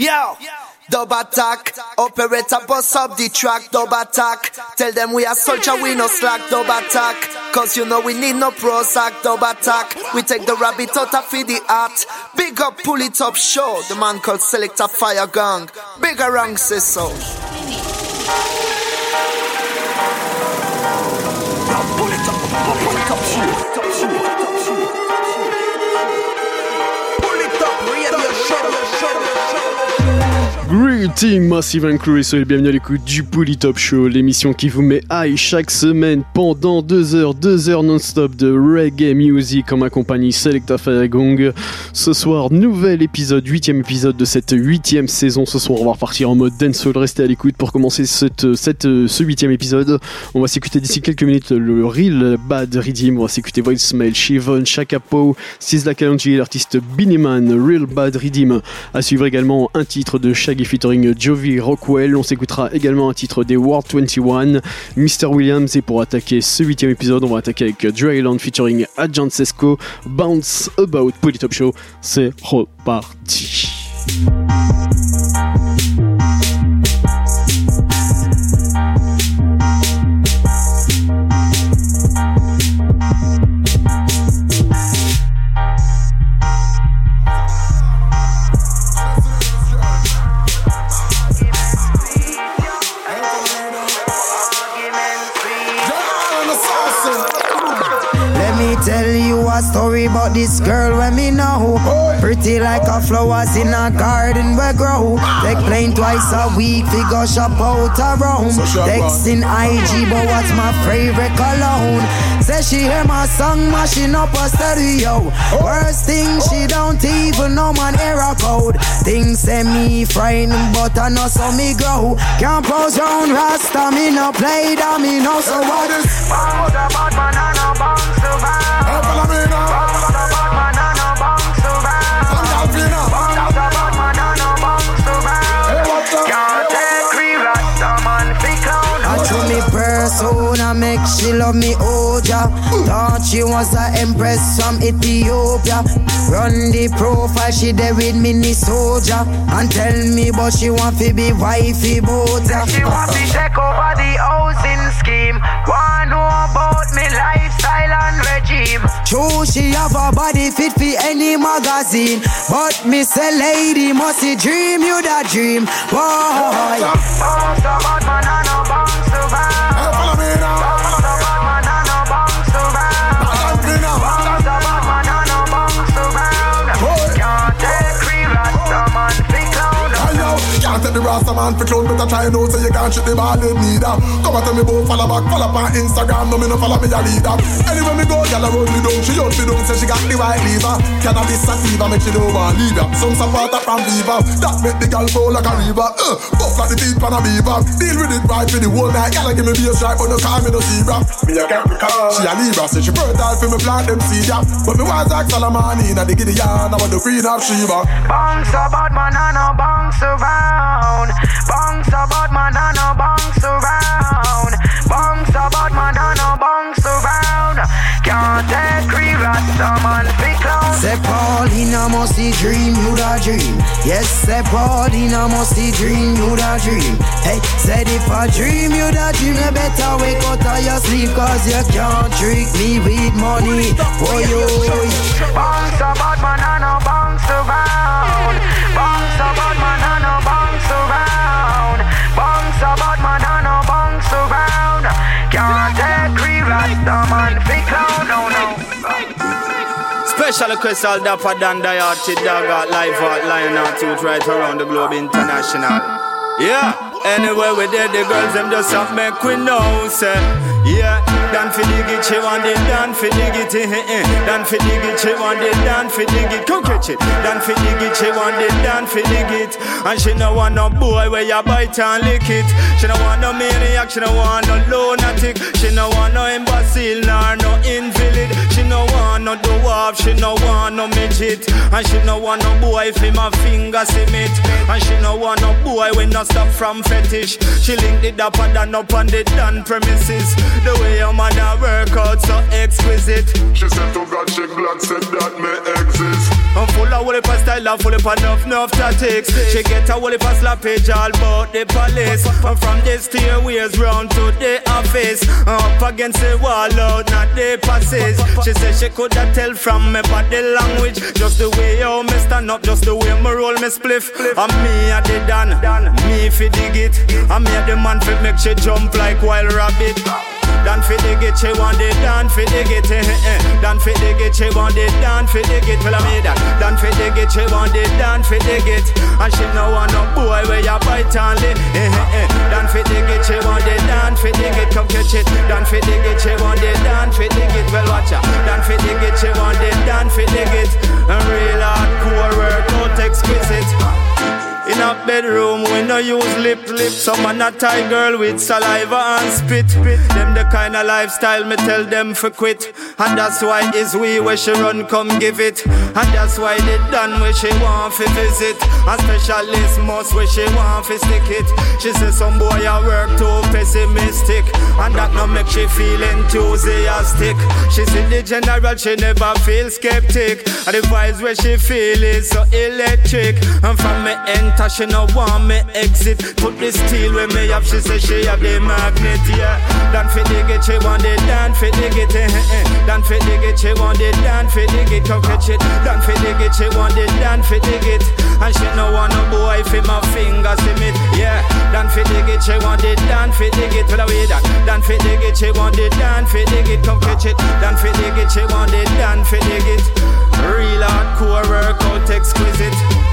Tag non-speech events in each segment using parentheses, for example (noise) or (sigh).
Yo, dub attack, operator bust up the track, dub attack. Tell them we are soldier, we no slack, dub attack. Cause you know we need no Prozac, dub attack. We take the rabbit out of the art. Big up, pull it up, show. The man called Selector Fire Gang. Bigger rank says eh, so. Greeting Massive and Crew et soyez bienvenue à l'écoute du Top Show, l'émission qui vous met high chaque semaine pendant deux heures, deux heures non-stop de reggae music en ma compagnie Selecta Gong. Ce soir, nouvel épisode, huitième épisode de cette huitième saison. Ce soir, on va repartir en mode dancehall. Restez à l'écoute pour commencer cette, cette, ce huitième épisode. On va s'écouter d'ici quelques minutes le Real Bad Redeem. On va s'écouter Voicemail, Shivon, Shakapo, Sizzla Kalonji, l'artiste Biniman, Real Bad Redeem. À suivre également un titre de Shaggy featuring Jovi Rockwell. On s'écoutera également un titre des World 21, Mr. Williams. Et pour attaquer ce huitième épisode, on va attaquer avec Dryland featuring Agent Sesco, Bounce About Polytop Show. C'est reparti. About this girl when me know. Pretty like a flowers in a garden where grow. Take plane twice a week, we go shop out around. Texting IG, but what's my favorite cologne? Say she hear my song mashing up a stereo. Worst thing, she don't even know man error code. Things say me frightened, but I know so me grow. Can't pose round Rasta, me no play that, me no so what? Bounce about banana, bounce around. persona love me oh Thought she was a empress from Ethiopia. Run the profile, she there with mini soldier. And tell me but she want to be wifey ya She want to take over the housing scheme. Wanna know about me lifestyle and regime. True, she have a body fit for any magazine. But me say lady must she dream you that dream. Boy Bounce about man, I know bounce around Rasta man for clown, I try know so you can't shit the ball in neither. Come and tell me both follow back, follow up on Instagram, no me no follow me a leader. Anywhere me go, gyal a roll me down, she hold me down, say she got the white lever. Cannabis sativa make she don't want leave ya. Some support from Viva, that make the girl flow like a river. Uh, buff like the teeth pan a beaver. Deal with it right for the whole night, gyal give me be a stripe, but no call me no zebra. Me a Capricorn, she a Libra, say she fertile for me plant them seed ya. But me was like Solomon in a the Gideon, I want the queen of Sheba. Bounce about man, I know bounce around around. Bounce about man, I no bounce around. Bounce about man, I no bounce around. Can't take rasta man fi clown. Say Paulina must see dream, you da dream. Yes, say Paulina must see dream, you da dream. Hey, said if I dream, you da dream, you better wake up out your sleep, cause you can't trick me with money. Boy, oh, yo. Bounce about man, I no bounce around. Special all Dapper Dan Diarty Dog Live Art Lion Art Tooth right around the globe international. Yeah. Anyway, we did the girls, them just have make we know, say. Yeah, Dan fi dig it, she want it, Dan fi dig it, eh, eh. Dan fi dig it, she want it, Dan fi dig it, come catch it. Dan fi dig it, she want it, Dan fi dig it. And she no want no boy where you bite and lick it. She no want no maniac, she no want no lunatic. She no want no imbecile nor no invalid. She no want no do off, she no want no midget. And she no want no boy if my finger cement. And she no want no boy when no stop from fetish. She link it up and down up on the done premises. The way your man a work out so exquisite. She said to God she glad said that me exist. I'm full of whole style and full of enough enough tactics. She get a whole of slappage all about the police. And from the stairways round to the office, up against the wall out not the passes. She said she coulda tell from me body language, just the way how me stand up, just the way me roll me spliff. And me a the dan, me fi dig it. And me a the man fi make she jump like wild rabbit. Dan fi dig it, she want it, dan fi dig it, eh, eh, eh. Dan fi dig it, she want it, dan fi dig it, tell me that. Dan fi dig it, she want it, dan fi dig it. And she no want no boy where you bite and lick, eh, eh, eh. Dan fi dig it, she want it, dan fi dig it, come catch it. Dan fi dig it, she want it, dan fi dig it, well watch ya. Dan fi dig it, she want it, dan fi dig it. And real hardcore work out exquisite. In a bedroom, we no use lip lip. Some man a tie girl with saliva and spit. Them the kind of lifestyle me tell them for quit. And that's why is we where she run come give it. And that's why they done where she want fi visit. A specialist must where she want fi stick it. She say some boy a work too pessimistic. And that no make she feel enthusiastic. She see the general, she never feel skeptic. And the vibes where she feel is so electric. And from me enter, she no want me exit. Put the steel with me up, she say she have the magnet, yeah. Dan fi dig it, she want it, dan fi dig it, eh, eh, eh. Dan fi dig it, she want it, dan fi dig it, come catch it. Dan fi dig it, she want it, dan fi dig it. And she no want no boy fi my fingers in it, yeah. Dan fi dig it, she want it, dan fi dig it, tell away that. Dan fi dig it, she want it, dan fi dig it, come catch it. Dan fi dig it, she want it, dan fi dig it. Real hardcore workout exquisite.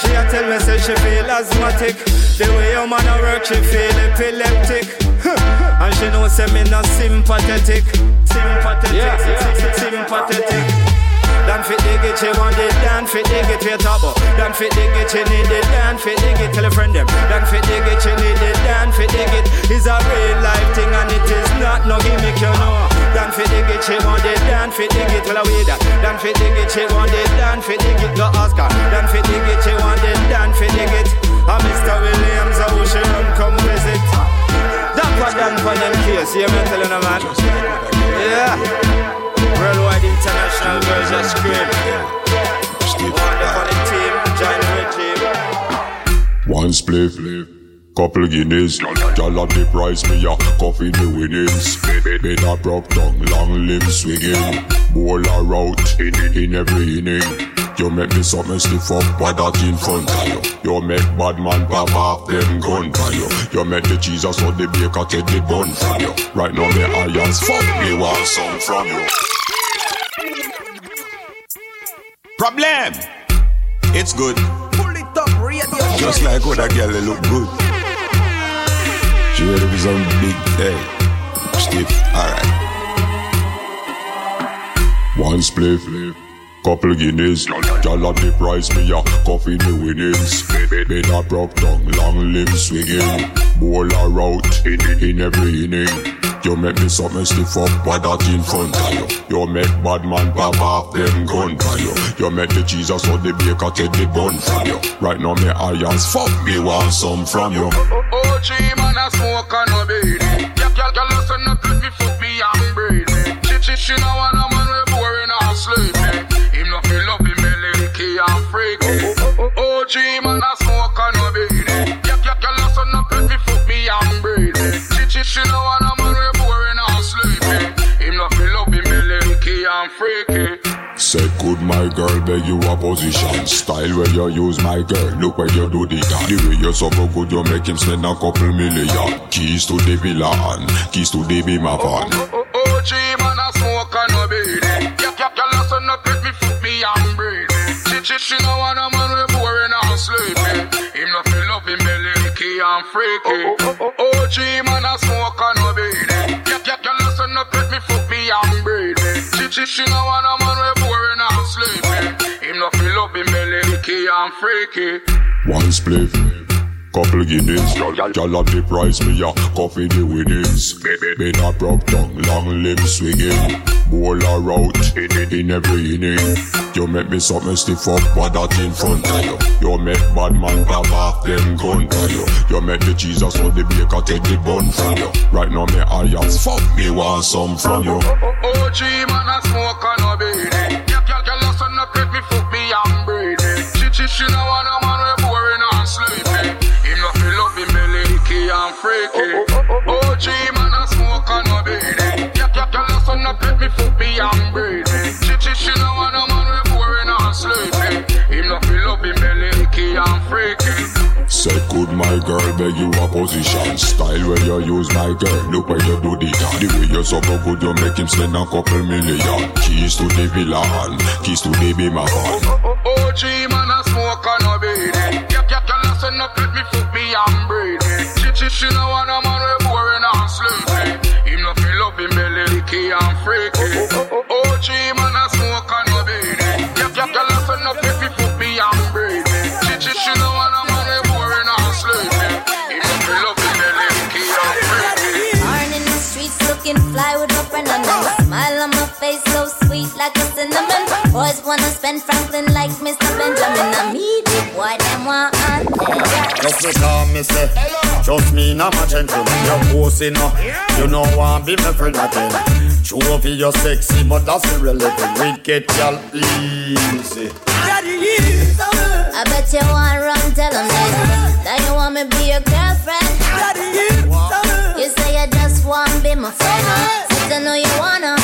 She a tell me say she feel asthmatic. The way your man a work, she feel epileptic. (laughs) and she know say me not sympathetic. Sympathetic, yeah. sympathetic. Dan fit dig it, she want it, dan fit dig it, we top up. Dan fit dig it, she need it, dan fit dig it, tell a friend them. Dan fit dig it, she need it, dan fit dig it. It's a real life thing and it is not no gimmick, you know. Dan fit dig it, she want it, dan fit dig it, tell a way that. Dan fit dig it, she want it, dan fit dig it, go her. Dan fit dig it, she want it, dan fit dig it. And Mr. Williams, I wish you run come visit. That was done for them case, you me telling them man. Yeah. Worldwide international girls just scream. Wonderful team, join the regime. One spliff, couple guineas. Y'all have the price, me a coffee the winnings. Better broke tongue, long live swinging. Bowl a route in, in every inning. You make me something stiff up, but that in front of you. You make bad man pop off them gun for you. You make the Jesus or the baker take the bun from you. Right now me irons fuck me want some from you. Problem. It's good. Pull it up, radio. Just like what that girl they look good. She ready for some big day. Stiff. Alright. One spliff, couple guineas. Y'all have the price, me a coffee the winnings. Better broke tongue, long live swinging. Bowl a route in, in every inning. You make me something stiff up, but that in front of you. You make bad man pop off them gun for you. You make the Jesus or the baker take the bun from you. Right now me irons fuck me want some from you. Oh, oh, oh, OG man a smoke and no baby. Girl, girl, girl, listen up, let me fuck me and braid me. She, she, she know want a man we boring and sleepy. Him no feel up him belly, key and freaky. OG man a smoke my girl, beg you a position Style where you use my girl, look where you do the dance The way you so good, you make him spend a couple million Keys to the villa keys to the Beamer van OG man a smoke and no baby. Girl, girl, girl, listen up, let me fuck me and braid me. She, she, she know want a man we boring and sleepy. Him no feel up him belly, key and freaky. Oh, oh, oh, OG man a smoke and no baby. Girl, girl, girl, listen up, let me fuck me and braid me. She, she, she know want a man we boring and sleepy. Him no feel up him belly, key and freaky. One spliff, Couple guineas, y'all, have the prize, me a coffee the winnings. Been a broke tongue, long limbs swinging. Bowl a route in, in every inning. You make me something stiff up, what that in front of you. You make bad man pop off them gun for you. You make the Jesus or the baker take the bun from you. Right now me I am fuck me want some from you. OG man a smoke and a beanie. She, no want a man we boring and sleepy. Him no feel up him belly, icky and freaky. OG man a smoke and a beanie. Girl, girl, girl, listen up, let me fuck me and breathe me. She, she, she no want a man we boring and sleepy. Him no feel up him belly, icky and freaky. Say good my girl, beg you a position Style where you use my girl, look where you do the dance The way you so good, you make him spend a couple million Keys to the villa and keys to the beamer van OG man a smoke and a beanie. Girl, girl, listen up, let me fuck me and breathe me. She, she, no want a man we boring and sleepy. Him no feel up him belly, icky and freaky. OG man Boys wanna spend Franklin like Mr. Benjamin. I meet the boy, them want on Just me call me say Trust me, I'm a gentleman You're pussy no. You know want be my friend again True of you, you're sexy But that's irrelevant Wicked girl, easy. I bet you want run, tell them that That you want me be your girlfriend. You say you just want to be my friend. Since I know you wanna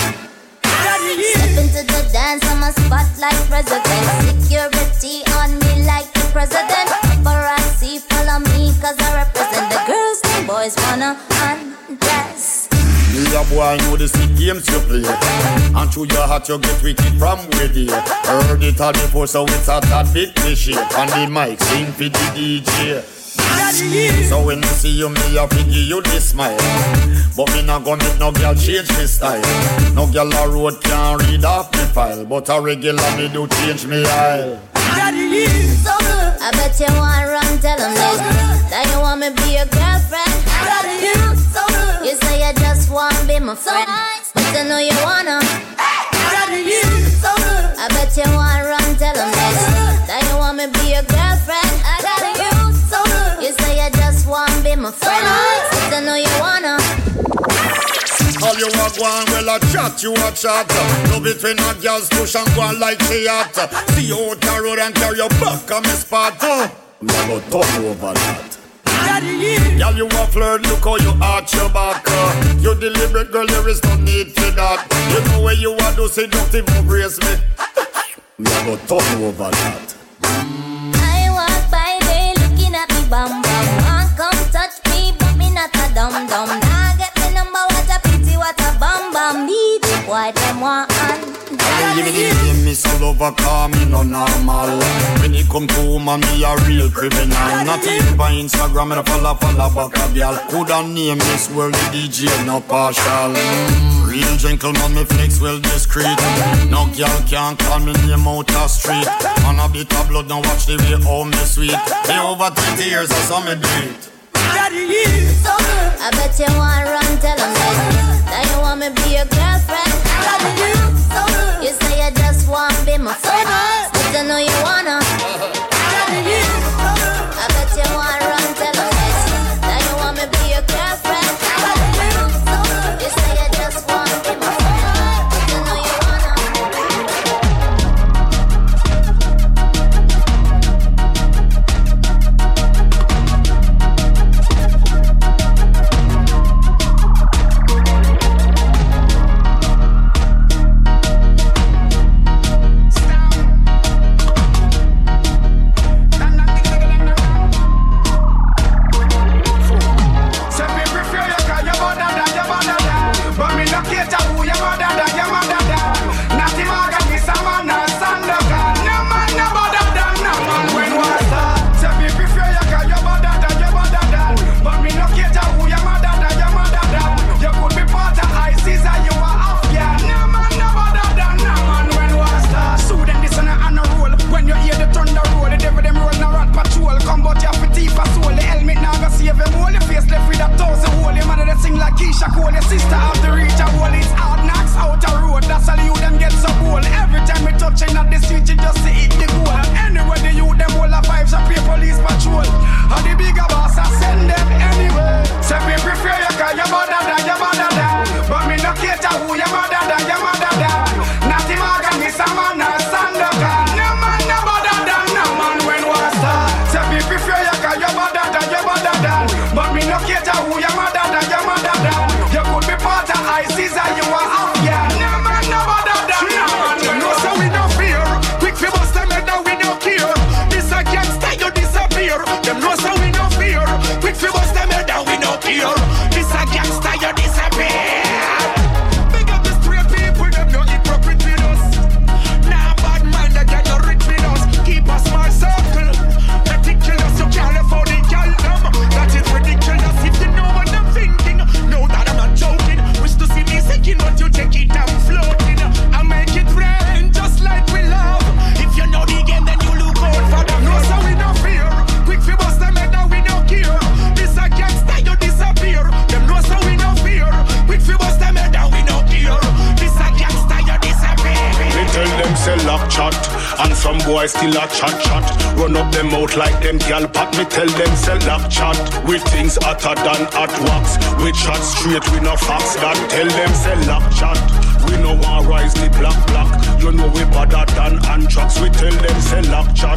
Step into the dance, I'm a spotlight president. Security on me like the president. Paparazzi follow me cause I represent the girls and boys wanna undress. Me a boy know the sick games you play. And through your heart you get wicked from they Heard it all before so it's a tad bit fishy On the mic sing for the DJ So when you see you, me a figure you this smile. But me not gonna make no girl change me style. No girl a road can read off me file But a regular me do change me aisle. I bet you want run, tell them that That you want me be your girlfriend. You say you just want be my friend. But I know you wanna. I bet you want run, my friend But I know you wanna. All you a go well a chat, you a chat. No between a girl's push and go like she at See you out the road and carry your back on me spot. Me a go talk over that. Girl, you a flirt, look how you arch your back. Uh. You deliberate, girl, there is no need for that. You know where you are, do seductive, embrace me. Me a go talk over that dum dum. Nah get me number what a pity what a bum bum. Me the boy them want on Give me the name, me no normal. When it come to woman, me a real criminal. Not even by Instagram, me a follow, follow back a girl. Coulda name this world, the DJ, no partial. Real gentleman, me flex well discreet. No girl can call me name out the street. On a bit of blood, now watch the way how me sweet. Me over 20 years, I saw me it I bet you want run, tell them that. You want me be your girlfriend. You say you just want be my friend. But I know you wanna. I bet you want run, sing like Keisha Cole. Your sister have to reach a wall. It's hard knocks out a road. That's all you them get so bold. Every time we touch, touching at the street, you just see it the goal. Anywhere they you them all the vibes a pay police patrol. How the bigger boss I send them anywhere. Say me prefer you cause your mother die, your mother. But me no cater who your mother die, your mother. Them gal pat. Me tell them sell chat. We things hotter than hot wax. We chat straight, we no facts. God tell them sell lock chat. We no want rise the black black. You know we better than anthrax. We tell them sell lock chat.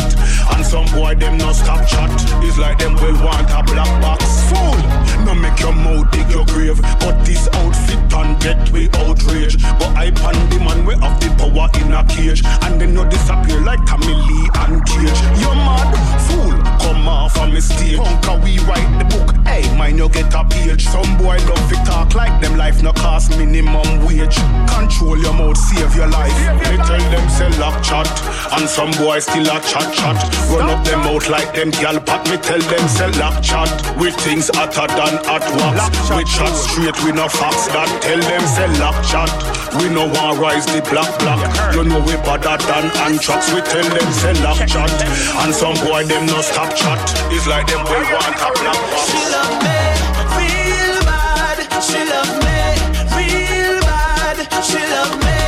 And some boy them no stop chat. It's like them will want a black box. Fool, no make your mouth dig your grave. But this outfit and get we outrage. But I pan the man we have the power in a cage. And then you disappear like Lee and Cage. You mad? Fool, come off a mistake. Punk we write the book. Hey, mine you get a page. Some boy love it talk like them life no cost minimum wage. Control your mouth, save your life. Me tell them sell lock chat. And some boys still a chat chat. Run up them out like them gal pat. Me tell them sell lock chat. with things hotter than hot wax. We chat straight, we no facts. That tell them sell lock chat. We no want rise the black black. You know we better than anthrax. We tell them sell lock chat. And some boy them no stop chat. It's like them we want a black box. She love me real bad. She love me real bad. She love me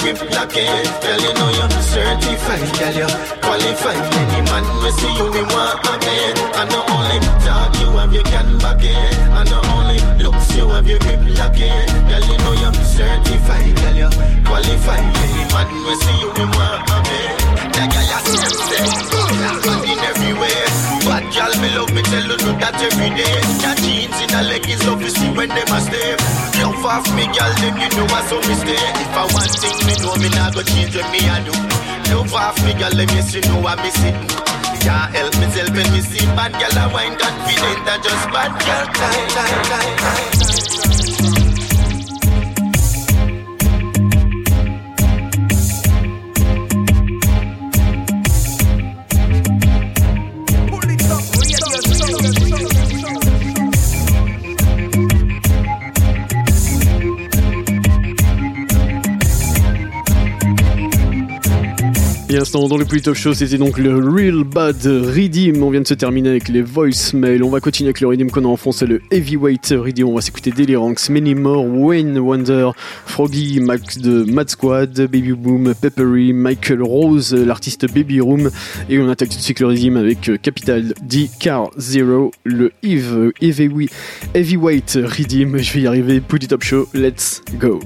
grip lock it Girl you know you're certified Girl you qualified. Any man we see you we want a bed. And not only talk you have you can back it. And not only looks you have you grip lock it Girl you know you're certified Girl you qualified. Any man we see you we want a bed. That girl you see them say Good in everywhere. girl me love me tell you do that every day. Your jeans in a leg is love see when them a stay. Love off me girl them you know I so stay. If I want thing me know me nah go change what me a do. Love off me girl them yes you know I miss it. Can't help me tell when me see bad girl I wine confident I just bad girl. Time time time time Et instant dans le plus top show, c'était donc le Real Bad Redeem. On vient de se terminer avec les voicemails. On va continuer avec le Redeem qu'on a en c'est le Heavyweight Redeem. On va s'écouter Daily Many More, Wayne Wonder, Froggy Max de Mad Squad, Baby Boom, Peppery, Michael Rose, l'artiste Baby Room. Et on attaque tout de suite le Redeem avec Capital D Car Zero, le Eve, Heavyweight, Heavyweight Redeem. Je vais y arriver. It top show, let's go.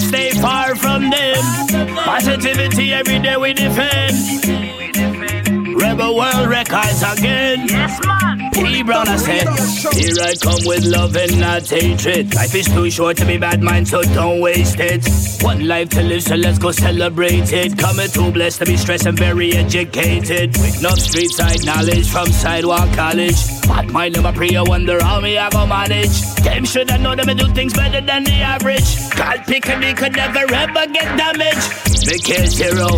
Stay far from them. Positivity every day we defend. Rebel World Records again. Yes, man. T Brown, I said, here I come with love and not hatred. Life is too short to be bad mind, so don't waste it. One life to live, so let's go celebrate it. Coming too blessed to be stressed and very educated. With enough street side knowledge from sidewalk college. Bad mind never pray, I wonder how me I go manage. Them should have known them and do things better than the average. God pick me could never ever get damaged. Me care zero,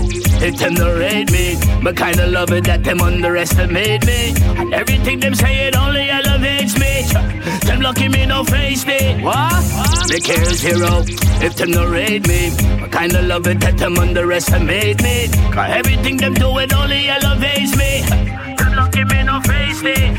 if them no rate me. Me kinda love it that them underestimate me. And everything them say it only elevates me. Them lucky me no face me. What? Me care zero, if them no rate me. Me kinda love it that them underestimate me. Cause everything them do it only elevates me. No.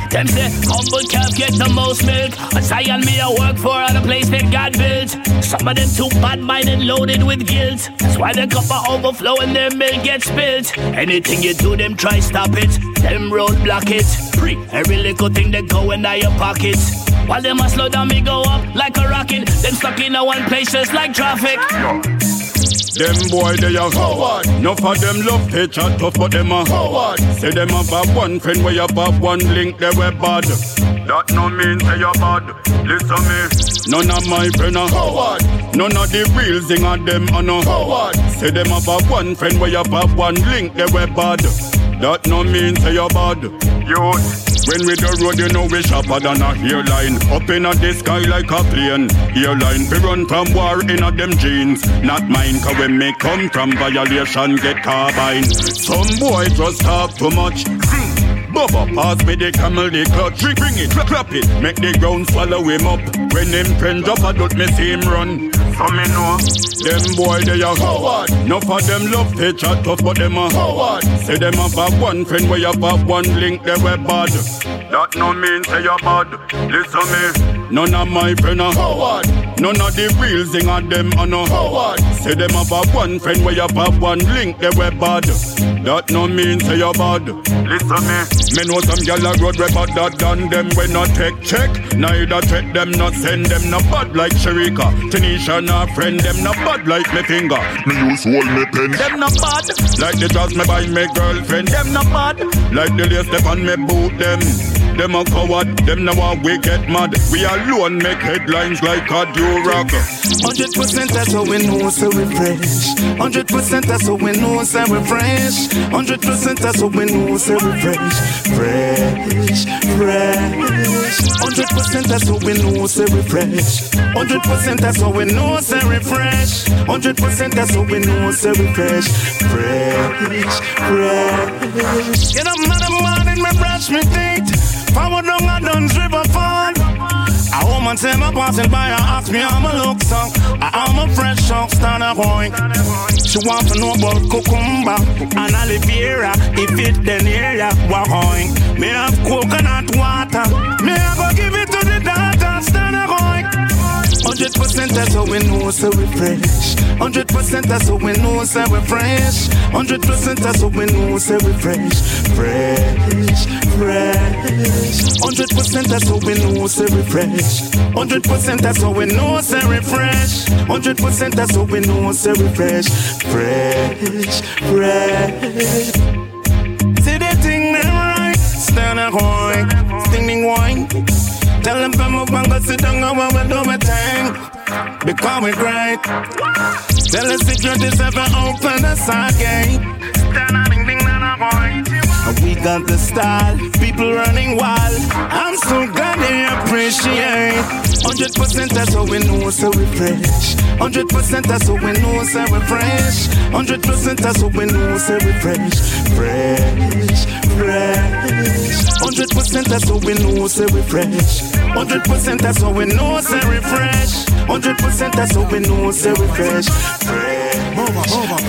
Them say humble calf get the most milk. A Zion me a work for a place that God built. Some of them too bad minded, loaded with guilt. That's why the cup are overflow and their milk gets spilled. Anything you do, them try stop it. Them roadblock it. Free every little thing that go in your pockets. While them a slow down, me go up like a rocket. Them stuck in a one place just like traffic. Them boy they are forward. No for them love they chat tough, but them a forward. Say them have one friend where you have one link they were bad. That no mean say you bad. Listen me. None of my friend are forward. None of the real thing of them are no forward. Say them have one friend where you have one link they were bad. That no mean say you bad. Youth. When we the road, you know we sharper than a hairline. Up in the sky like a plane. Airline, we run from war in a them jeans. Not mine, cause when me come from violation, get carbine. Some boy just talk too much. Bubba, pass me the camel, the clutch. Bring it, clap it, make the ground swallow him up. When him friend drop a dot, me see him run. So me know, them boy they are forward. No for them love they chat tough, but them are forward. Say them have a one friend where you have one link, they were bad. That no mean say you bad. Listen me, none of my friend are forward. None of the real thing of them are no forward. Say them have a one friend where you have one link, they were bad. That no mean say you bad. Listen me, me know some gyal a road we better than them. We not take check, neither check them, not send them not bad like Sharika. Tanisha not friend them not bad like me finger. Me use hold me pen. Them not bad like the drugs me buy me girlfriend. Them not bad like the lace step on me boot them. Them a coward, them now a we get mad. We alone make headlines like a rock. Hundred percent that's how we know so we fresh. Hundred percent that's how we know so we fresh. Hundred percent that's how we know so we fresh. Fresh, fresh. Hundred percent that's how we know say we fresh. Hundred percent that's how we know say we fresh. Hundred percent that's how we know say we fresh. Fresh, fresh. Get up, mother, morning, me brush me teeth. Forward down a Dunn's River Fall. A woman say me passing by and ask me how me look so. I am a fresh off Stanna Point. She want to know about cucumber and aloe vera. If it then area, what going? Me have coconut water. Me have go give it to the daughter Stanna Point. Hundred percent that's how we know so we fresh. Hundred percent that's how we know so we fresh. Hundred percent that's how we know so we fresh. Fresh, fresh. Hundred percent that's how we know so we fresh. Hundred percent that's how we know so we fresh. Hundred percent that's how we know so we fresh. Fresh. See the thing them right, stand a coin, stinging wine. Tell them come up and go sit down and we do my thing. Because we great. Tell the security ever open the side gate. Stand a ding ding na na boy. Got the style, people running wild. I'm so glad they appreciate. Hundred percent that's how we know so we fresh. Hundred percent that's how we know so we fresh. Hundred percent that's how we know so we fresh. Fresh, fresh. Hundred percent that's how we know so we fresh. Hundred percent that's how we know so we fresh. Hundred percent that's how we know so we fresh. Fresh,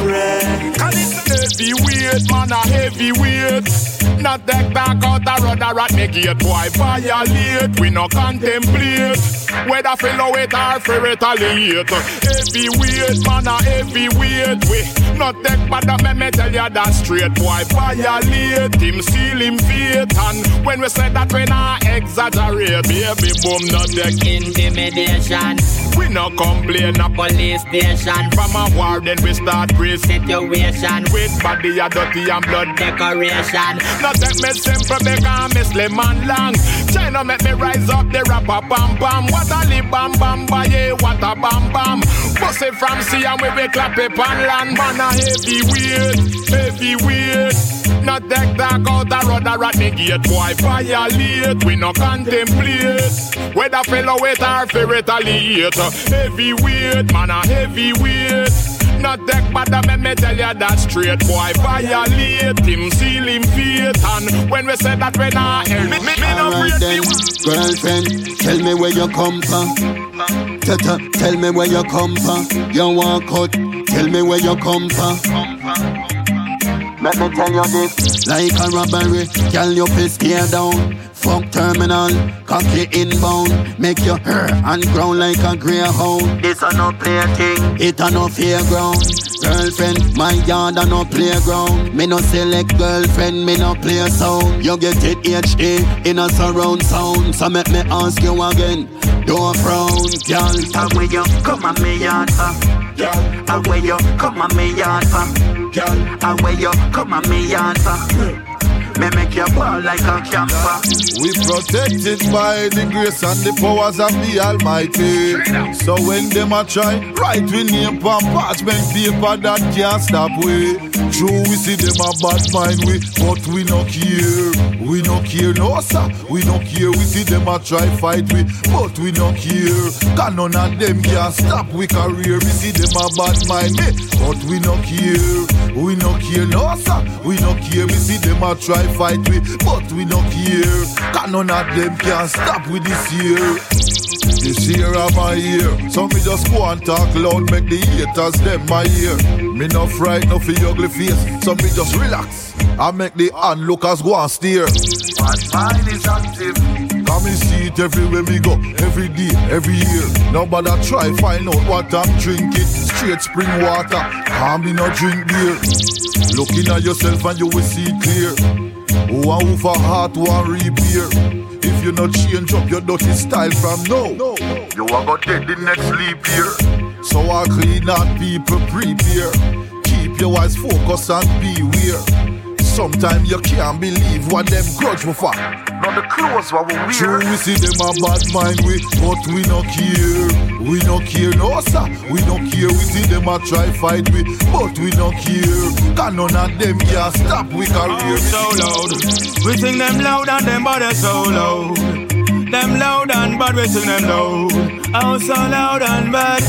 fresh. Cause it's heavyweight, man, a heavyweight. Not take talk out a rudder at me gate, boy violate. We no contemplate whether fellow it or for retaliate. Heavy weight, man, a heavy weight. We not take bad up, me, tell you that straight, boy violate. Him seal him fate, and when we say that we not exaggerate, baby boom, not take intimidation. We no complain a police station. From a war, then we start brace situation. With body a dirty and blood decoration. Not take me simple, because me slim and long. China make me rise up the rapper bam bam. What a li bam bam ba yeah, what a bam bam. It from sea and we be clap it on land. Man a heavy weight, heavy weight. Not take talk out the road at the gate, boy violate. We no contemplate whether fellow wait or fi retaliate. Heavy weight, man a heavy weight. Not take bad me, me tell you that straight boy violate him, seal him fate. And when we say that we not help. Me, me, no then, girlfriend, tell me where you come from. Tata, tell me where you come from. You want cut, tell me where you come from. Let me tell you this, like a robbery, girl you fist tear down. Fuck terminal, cocky inbound, make you hurt and ground like a greyhound. This a no play thing, it a no fairground. Girlfriend, my yard a no playground. Me no select girlfriend, me no play sound. You get it HD in a surround sound. So make me ask you again, don't frown, girl. Will you come on me yard, uh? Girl, will you come on me yard, uh? Girl, will you come on me yard, uh? Me make you ball like a camper. We protected by the grace and the powers of the Almighty. So when them a try, write we name on parchment paper that can't stop we. True, we see them a bad mind we, but we no care. We no care, no sir. We no care. We see them a try fight we, but we no care. Cause none of them can stop we career. We see them a bad mind me, but we no care. We no care, no sir. We no care. We see them a try fight we, but we not care. Cause none of them can stop with this year. This year of my year, so me just go and talk loud, make the haters them my ear. Me no fright, no for ugly face, so me just relax. I make the onlookers go and steer. My mind is active. Come and see it everywhere we go, every day, every year. Nobody try find out what I'm drinking. Straight spring water, can't be no drink beer. Looking at yourself and you will see clear. Who for heart want repair. If you not change up your dirty style from now, you are go dead the next leap year. So I clean out people prepare. Keep your eyes focused and beware. Sometimes you can't believe what them grudge for. Not the clothes what we wear. True, we see them a bad mind we, but we no care. We no care, no sir. We no care. We see them a try fight we, but we no care. Cause none of them can stop we career. Oh, so loud. We sing them loud and them body so loud. Them loud and bad, we sing them loud. Oh, so loud and bad.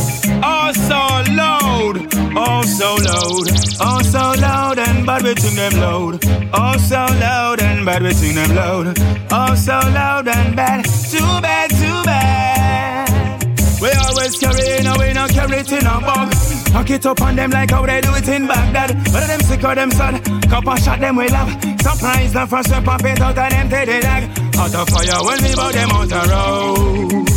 Oh, so loud. Oh, so loud. Oh, so loud and bad, we sing them loud. Oh, so loud and bad, we sing them loud. Oh, so loud and bad. Too bad, too bad. We always carry in, we not carry it in a bag. Pack it up on them like how they do it in Baghdad. Whether them sick or them sad, couple shot them we love. Surprise the first it out and take the dag. Out of fire when we bout them out the road.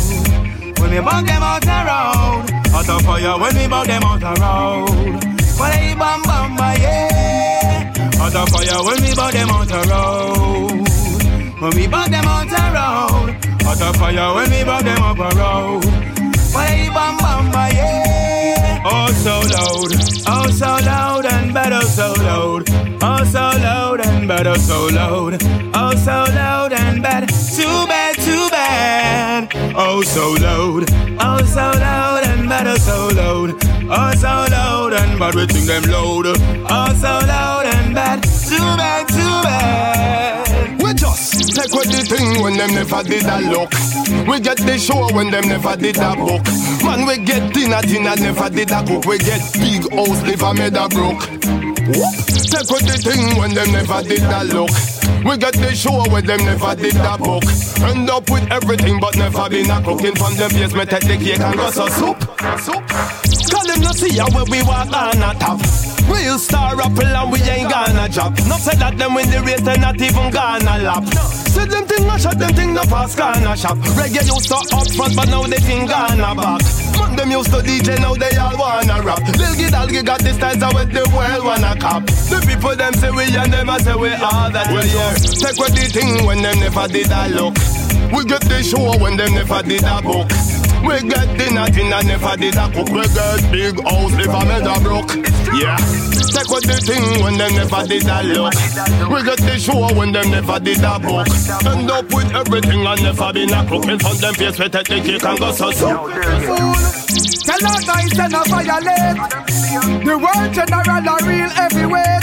When we bout them out the road. Out of fire when we bout them out the road. When they bam bam ba yeah. Out of fire when we bout them out the road. When we bout them out the road. Out of fire when we bout them up the road. When they bam bam ba yeah. Oh so loud, oh so loud and better so loud. Oh so loud and better so loud. Oh so loud and bad, too bad. Oh so loud, oh so loud and better so loud. Oh so loud and bad. We sing them loud. Oh so loud and bad. Too bad, too bad. We just take with the thing when them never did a look. We get the show when them never did a book. Man, we get dinner, dinner, never did a cook. We get big house, liver made a broke. Take with the thing when them never did a look. We get the show when them never did that book. End up with everything but never been a cooking from them basement. Take the cake and go so soup. Soup. Call them no see how we walk on a top. Real star apple and we ain't gonna drop. No say that them win the race, they not even gonna lap. See them thing a shot, them thing no pass gonna shop. Reggae used to up front, but now they think gonna back. Man, them used to DJ, now they all wanna rap. Lil Gidalgi got this so with the world wanna cop. The people them say we and them a say we all that we here. Take what the thing when them never did a look. We get the show when them never did a book. We get dinner, dinner, never did a cook. We get big house, if I made a broke. Yeah. Take what the thing when them never did a look. We get the show when them never did a book. End up with everything and never been a crook. In front them face, we take the cake and go so so. Tell us guys and a violate. The world general are real everywhere.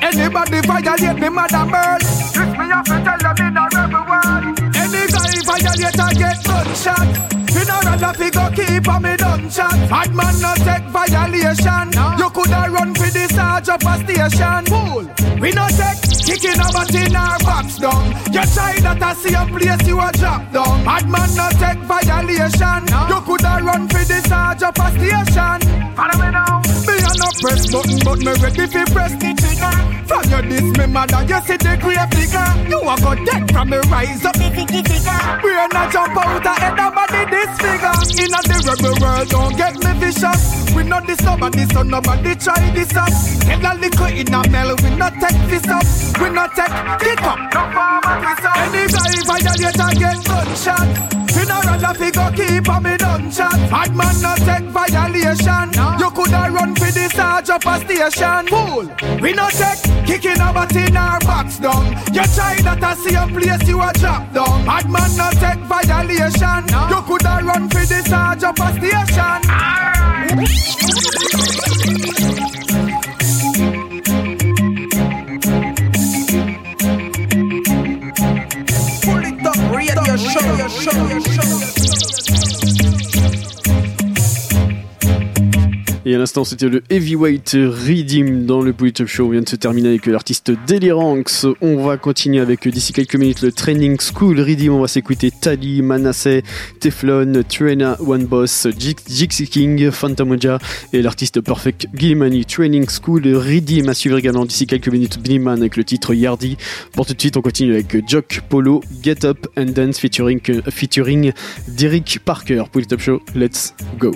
Anybody violate me, mother bird. This me have to tell them in a rebel world. Any guy violate, I get gunshot. Funeral a figure keep on me done shot. Bad man no take violation. You coulda run for the sarge up a station. Fool, we no take kicking a butt in our box down. You try that I see a place you a drop down. Bad man no take violation. You coulda run for the sarge up a station. Follow me now. No press button, but me ready fi press the trigger. From your this me mother, you see the grave digger. You a go dead from me rise up. We a not jump out of head of body this figure. In a the rebel world, don't get me vicious. We not this nobody, so nobody try this up. Get a little in a mel, we not take this up. We not take kick up. No farmer. Any guy violate a get gunshot. Funeral a figure keep on me shot. Bad man not take violation. You coulda run for the sarge up a station. Fool, we not take kicking a butt in our box down. You try that I see a place you a drop down. Bad man not take violation. You coulda run for the sarge up a station. Pull radio show, show, show. Et à l'instant, c'était le Heavyweight Redeem dans le Top Show. On vient de se terminer avec l'artiste Deliranx. On va continuer avec d'ici quelques minutes le Training School Redeem. On va s'écouter Tali, Manasseh, Teflon, Trina, One Boss, Jixi King, Phantomoja et l'artiste Perfect Gilmani. Training School Redeem à suivre également d'ici quelques minutes Bniman avec le titre Yardi. Pour tout de suite, on continue avec Jock Polo, Get Up and Dance featuring, featuring Derek Parker. Top Show, let's go.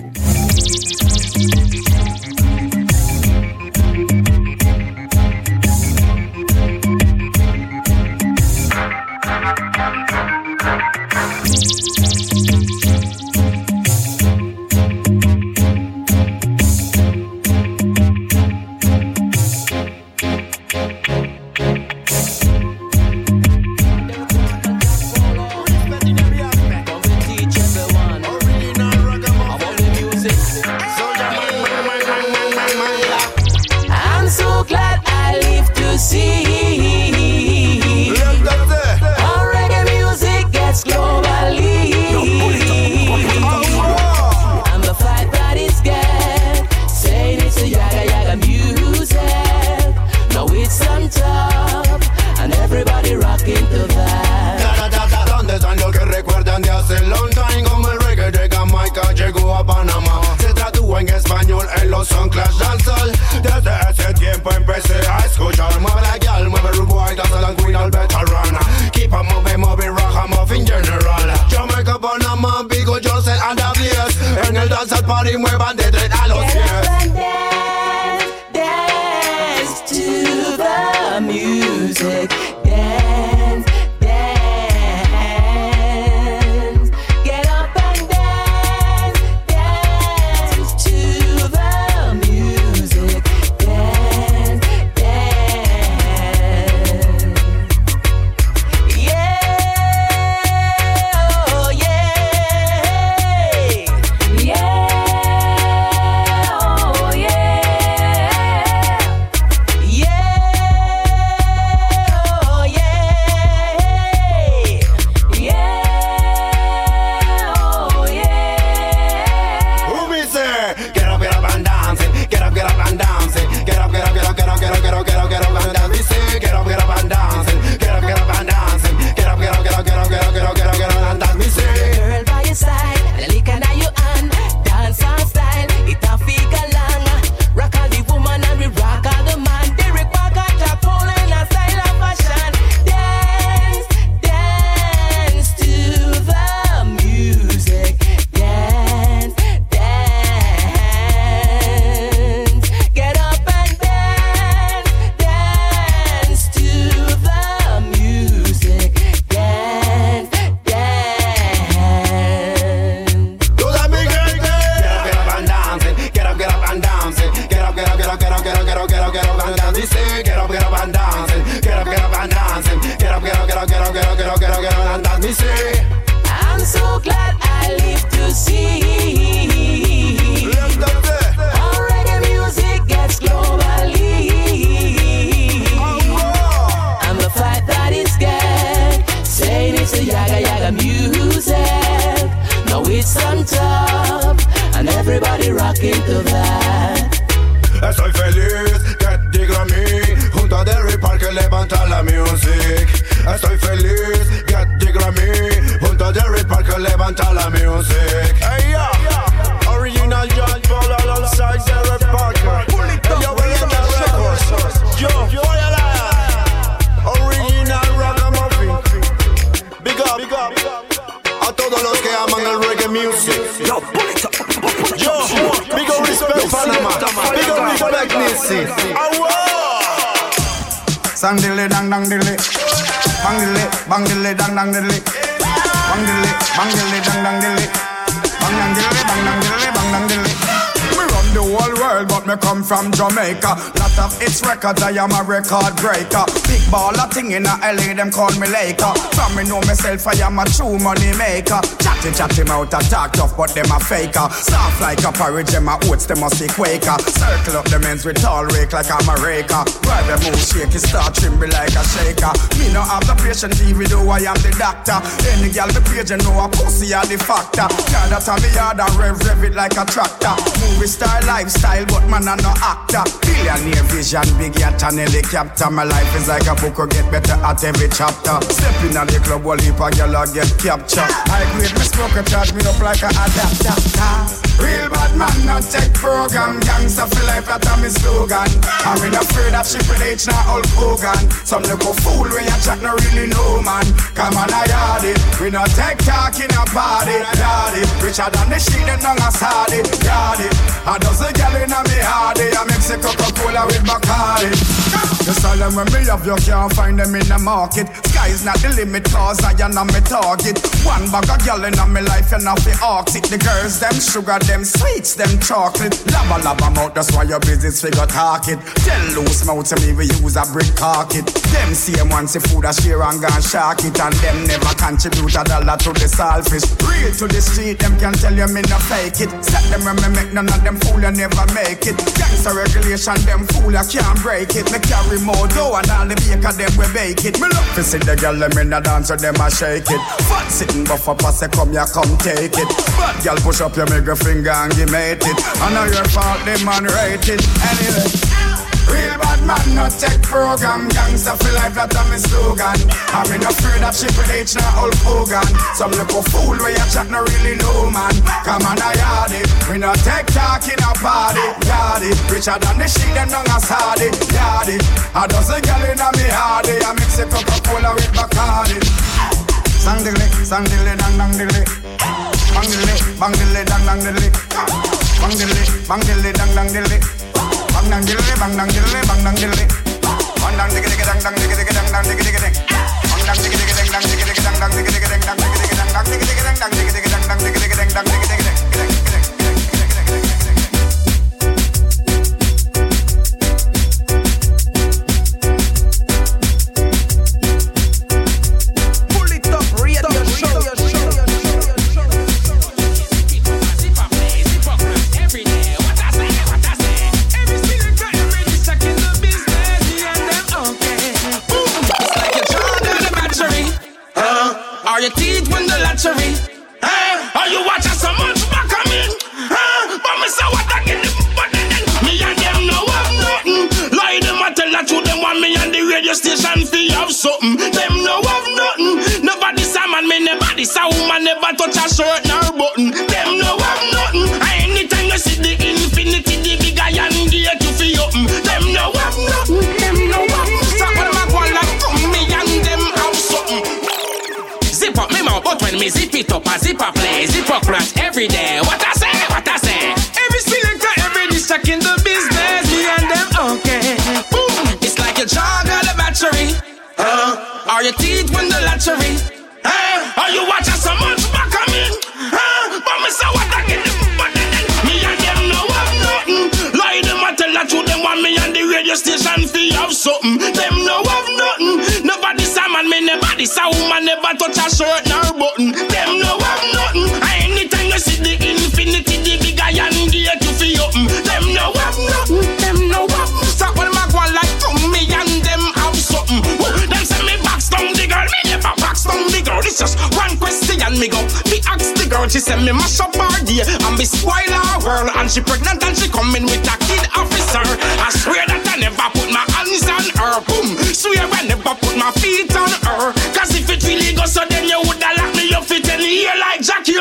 son clash al sol Desde ese tiempo empecé a escuchar Mueve la gal, mueve el boy, dance la queen al veterana Keep on moving, moving, rock, I'm off in general. Jamaica, Panamá, Vigo, José, and En el dancehall party muevan de 3 a los 10 them call me Laker. From me know myself, I am a true money maker. Chatty chatty mouth, a talk tough, but them a faker. Soft like a porridge, them a oats, them must be quaker. Circle up the men's with tall rake like I'm a raker. While them move shaky, start tremble like a shaker. Me no have the patience, even though I am the doctor. Any girl the page, you know a pussy are the factor. That's how me hard and rev rev it like a tractor. Movie star lifestyle, but man I'm no actor. Billionaire vision, big yacht and helicopter. My life is like a book, will get better at every chapter. Step in the club, while heap a girl get captured. I grade me smoke, charge me up like a adapter. Real bad man, not take program. Gangsta feel life, that a me slogan. I'm in afraid of Triple H, not Hulk Hogan. Some little fool when you chat, no really know, man. Come on, I yard it. We not take talk in a party, yard it. Richer than the shit, them don't start it, yard it. A dozen gal in a me hardy. I mix a Coca-Cola with Bacardi. The silent when me have you can't find them in the market. Sky's not the limit, cause I am not my target. One bag of gal in my life, and off the it. The girls, them sugar, them sweets, them chocolate. Lava lava mouth, that's why your business figure talk it. Tell loose mouth to me, we use a brick it. Them same ones, the food a share and gone shark it. And them never contribute a dollar to the saltfish. Real to the street, them can tell you me no fake it. Set them when me make none of them fool, you never make it. Gangsta regulation, them fool, you can't break it. Me carry more dough and all the baker, them we bake it. Me love to see the girl, them in the dance, them a shake it. Fat sitting buffer pass, say come, ya come take it. Bad girl push up your middle finger and give mate it. I know your fault, them man rate it. Anyway. Real bad man, not tech program. Gangsta feel life, that a me slogan. I'm in afraid of Triple H, not Hulk Hogan. Some little fool where you chat, no really know, man. Come on, I yard it. We not tech talk in a party, yard it. Richer than the shit, them don't ask hard it, yard it. A dozen gal in a me hardy. I mix a Coca-Cola with Bacardi. Sang dilly, sang dilly, dang dang dilly. Bang dilly, bang dilly, dang dang dilly. Bang dilly, bang dilly, dang dang dilly. Bang dang dilly, bang dang dilly, bang dang dilly. Bang dang diggy diggy dang dang diggy diggy dang dang diggy diggy dang. Bang dang diggy diggy dang dang diggy diggy dang dang diggy diggy dang dang diggy diggy dang dang diggy diggy dang dang diggy diggy dang dang diggy diggy dang dang diggy the lottery? Huh? Eh, are you watching so much back on me? Huh? But me say what I get them, but then me and them no have nothing. Lie them I tell the truth, them want me on the radio station fee have something. Them no have nothing. Nobody say man, me never this a woman never touch a shirt nor button. Up but when me zip it up, I zip up play, zip up crash every day. What I say, what I say. Every selector, every disc in the business, me and them okay. Boom, it's like a jog on the battery. Huh? Are your teeth win the lottery? Huh? Are you watching so much back on me? Huh? But me say what I get them, but then me and them no have nothing. Lie them I tell the truth, them want me on the radio station fee have something. Them no have nothing. Nobody say man, me never this a woman never touch a shirt nor button. Them no have nothing. And anytime you see the infinity, the big iron gate you feel open. Them no have nothing. Them no have. So all my go like to me and them have something. Woo, Them say me box down the girl, me never box down the girl. It's just one question me go. Me ask the girl, she send me mash up her day and me spoil her world. And she pregnant and she coming with a kid officer. I swear that I never put my hands on her. Boom, swear I never put my feet on her. Cause if it really goes so then you woulda lock me up fit in here like Jackie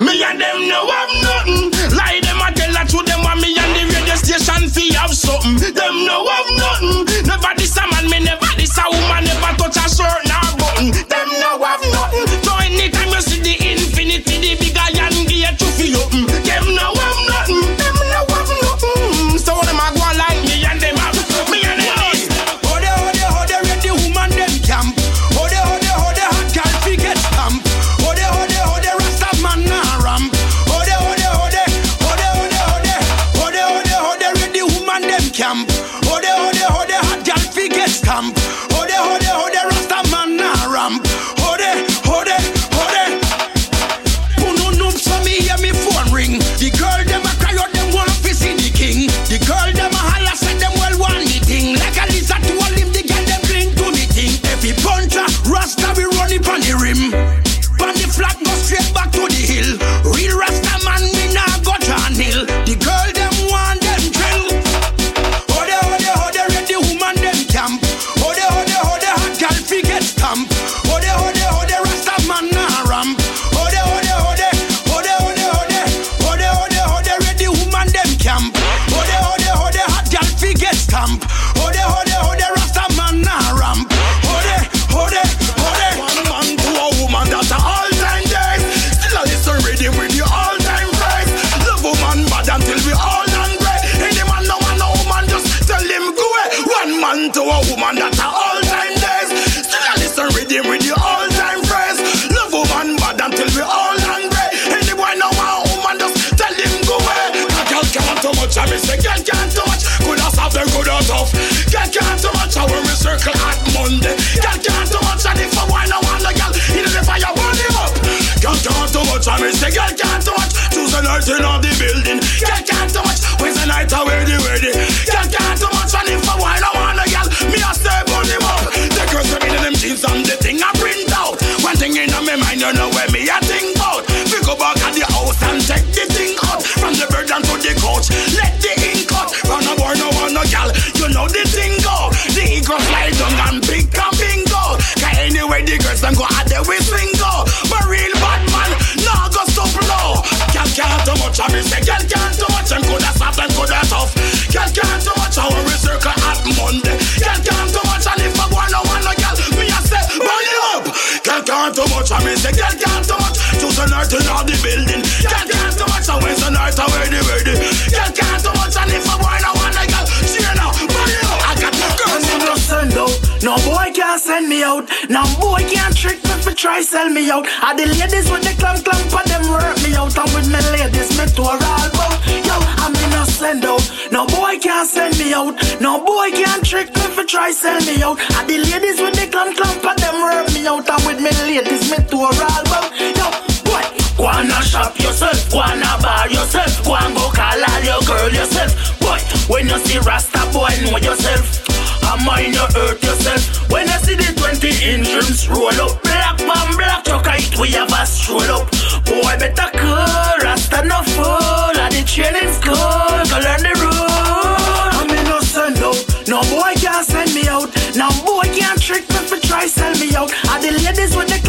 me and them no have nothing. Lie them I tell her to them want me and the radio station fee have something. Them no have nothing. A in all the building. Girl can't too much, when's the night I wear the ready. Girl can't too much, and if I want the girl me I stay burn him up. The girls come in them jeans and the thing I print out. One thing in my mind, you know where me I think about. We go back at the house and check the thing out from the bed down to the couch. Let the ink out. Run a boy, no one, no gal. You know the thing go. The ego fly down and pick and bingo. Cause anyway, the girls them go out there with Me say girl can't touch them, coulda soft, them coulda tough. Girl can't touch, I we circle at Monday. Girl can't touch, and if a boy no want no girl, me I say burn it up. Girl can't touch, I me say girl can't touch. Choose an earth in all the building. Girl can't touch, and when's an earth away the ready. Girl can't touch, and if a boy no want no girl, she now burn it up. I got no girls in the sun though. No boy can't send me out. No boy can't trick for try sell me out. Are the ladies with the clamp clamp for them work me out. And with me ladies, me tour all about. Yo, I'm in a send out. No boy can't send me out. No boy can't trick me for try sell me out. Are the ladies with the clamp clamp for them work me out. And with me ladies, me tour all about. Yo, boy. Go and a shop yourself, go and a bar yourself, go and go call all your girl yourself. Boy, when you see Rasta boy, know yourself. I mind you hurt yourself. When I see the 20 inch rims roll up, black man, black truck, it we have a stroll up. Boy, better cool, Rasta no fool. At the training school, go learn the rules. I'm innocent though, no boy can't send me out. No boy can't trick me for try sell me out. Are the ladies with the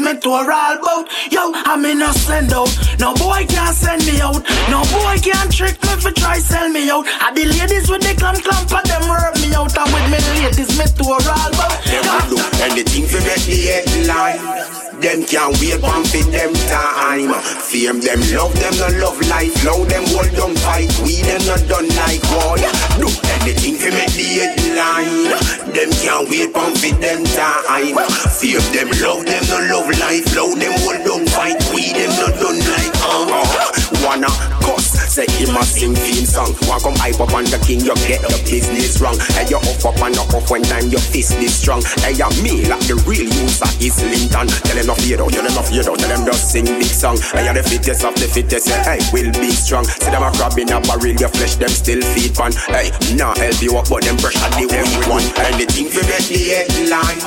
me tour all about. Yo, I'm innocent though, no boy can't send me out. No boy can't trick me for try sell me out. I the ladies with the clamp clamp for them work me out. And with me ladies, me tour all about. Them will do anything to make the headline. Them can't wait one for them time. Fame them, love them, no love life. Love them, hold them fight. We them not done like war. Do anything to make the headline. Them can't wait one for them time. Fame them, love them, no love life. Love them, hold them fight. We them not done like uh. Wanna cuss, say him a sing theme song. Want come hype up on the king, you get the business wrong. Hey, you off up and up off when time your fist is strong. Hey, you me like the real user is Linton. Tell them no fear though, tell them no fear though, tell them just sing big song. Hey, you the fittest of the fittest, hey, will be strong. See them a crab in a barrel, your flesh them still feed pan. Hey, nah help you up, but them pressure the weak one. Anything for get the headline,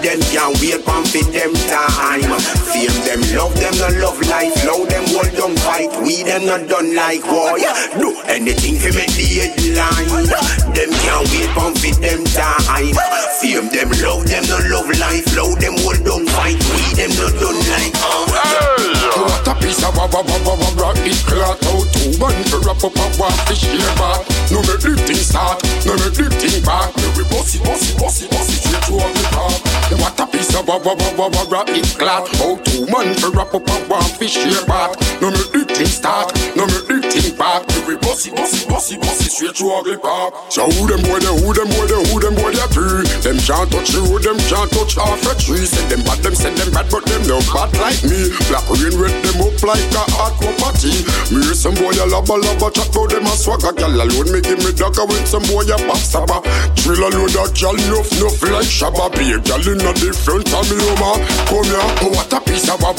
them can't wait on fit them time. Fame them, love them, no love life, love them, hold them fight. We them not done like war. Do anything to make the headline. Them can't wait on fit them time. Fame them, love them, no love life, love them, hold them fight. We them not done like uh. war. What a piece of wa wa wa wa wa wa It clot out two one for wrap up a wa fish here back No make the thing start, no make the thing back Me we bossy bossy bossy bossy straight to the top What a piece of wa wa wa wa wa wa It clot out two man for wrap up a wa fish here back No make the thing start, no make the back Me we bossy bossy bossy bossy straight to the top So who them boy they who them boy they who them boy they be Them can't touch you, them can't touch half a tree Say them bad, them say them bad but them no bad like me Black rain red them up like a aqua party. Me some boy a laba laba chat about them a swagger. Gyal alone me give me dagger when some boy a pop stabber. Drill a load of gyal nuff nuff like shabba. Be a gyal in a different time me oma. Come here, oh what a piece of out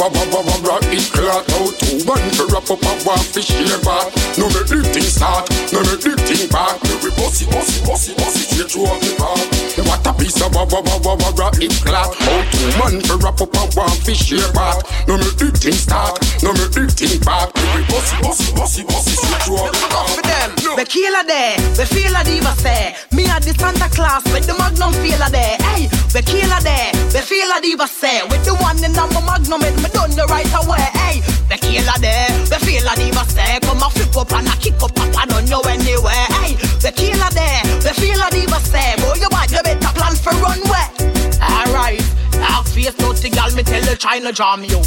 two man for wrap up a the thing start, no make the thing back. Me we bossy bossy bossy bossy straight to the park. What a piece of wa wa wa wa wa wa. It clot out two man for wrap up a wa fish here back. No make the thing start, no make the thing back. We bossy, bossy, bossy, bossy, switch you up. for them. The killer there, the feeler diva say. Me at the Santa Claus with the Magnum feeler there. Hey, the killer there, the feeler diva say. With the one in my Magnum, it me done the right away. Hey, the killer there, the feeler diva say. Come a flip up and a kick up, up and on you anywhere. Hey, the killer there, the feeler diva say. Boy, you bad, you better plan for runway. Alright, dark face, dirty gal, me tell the China jam you.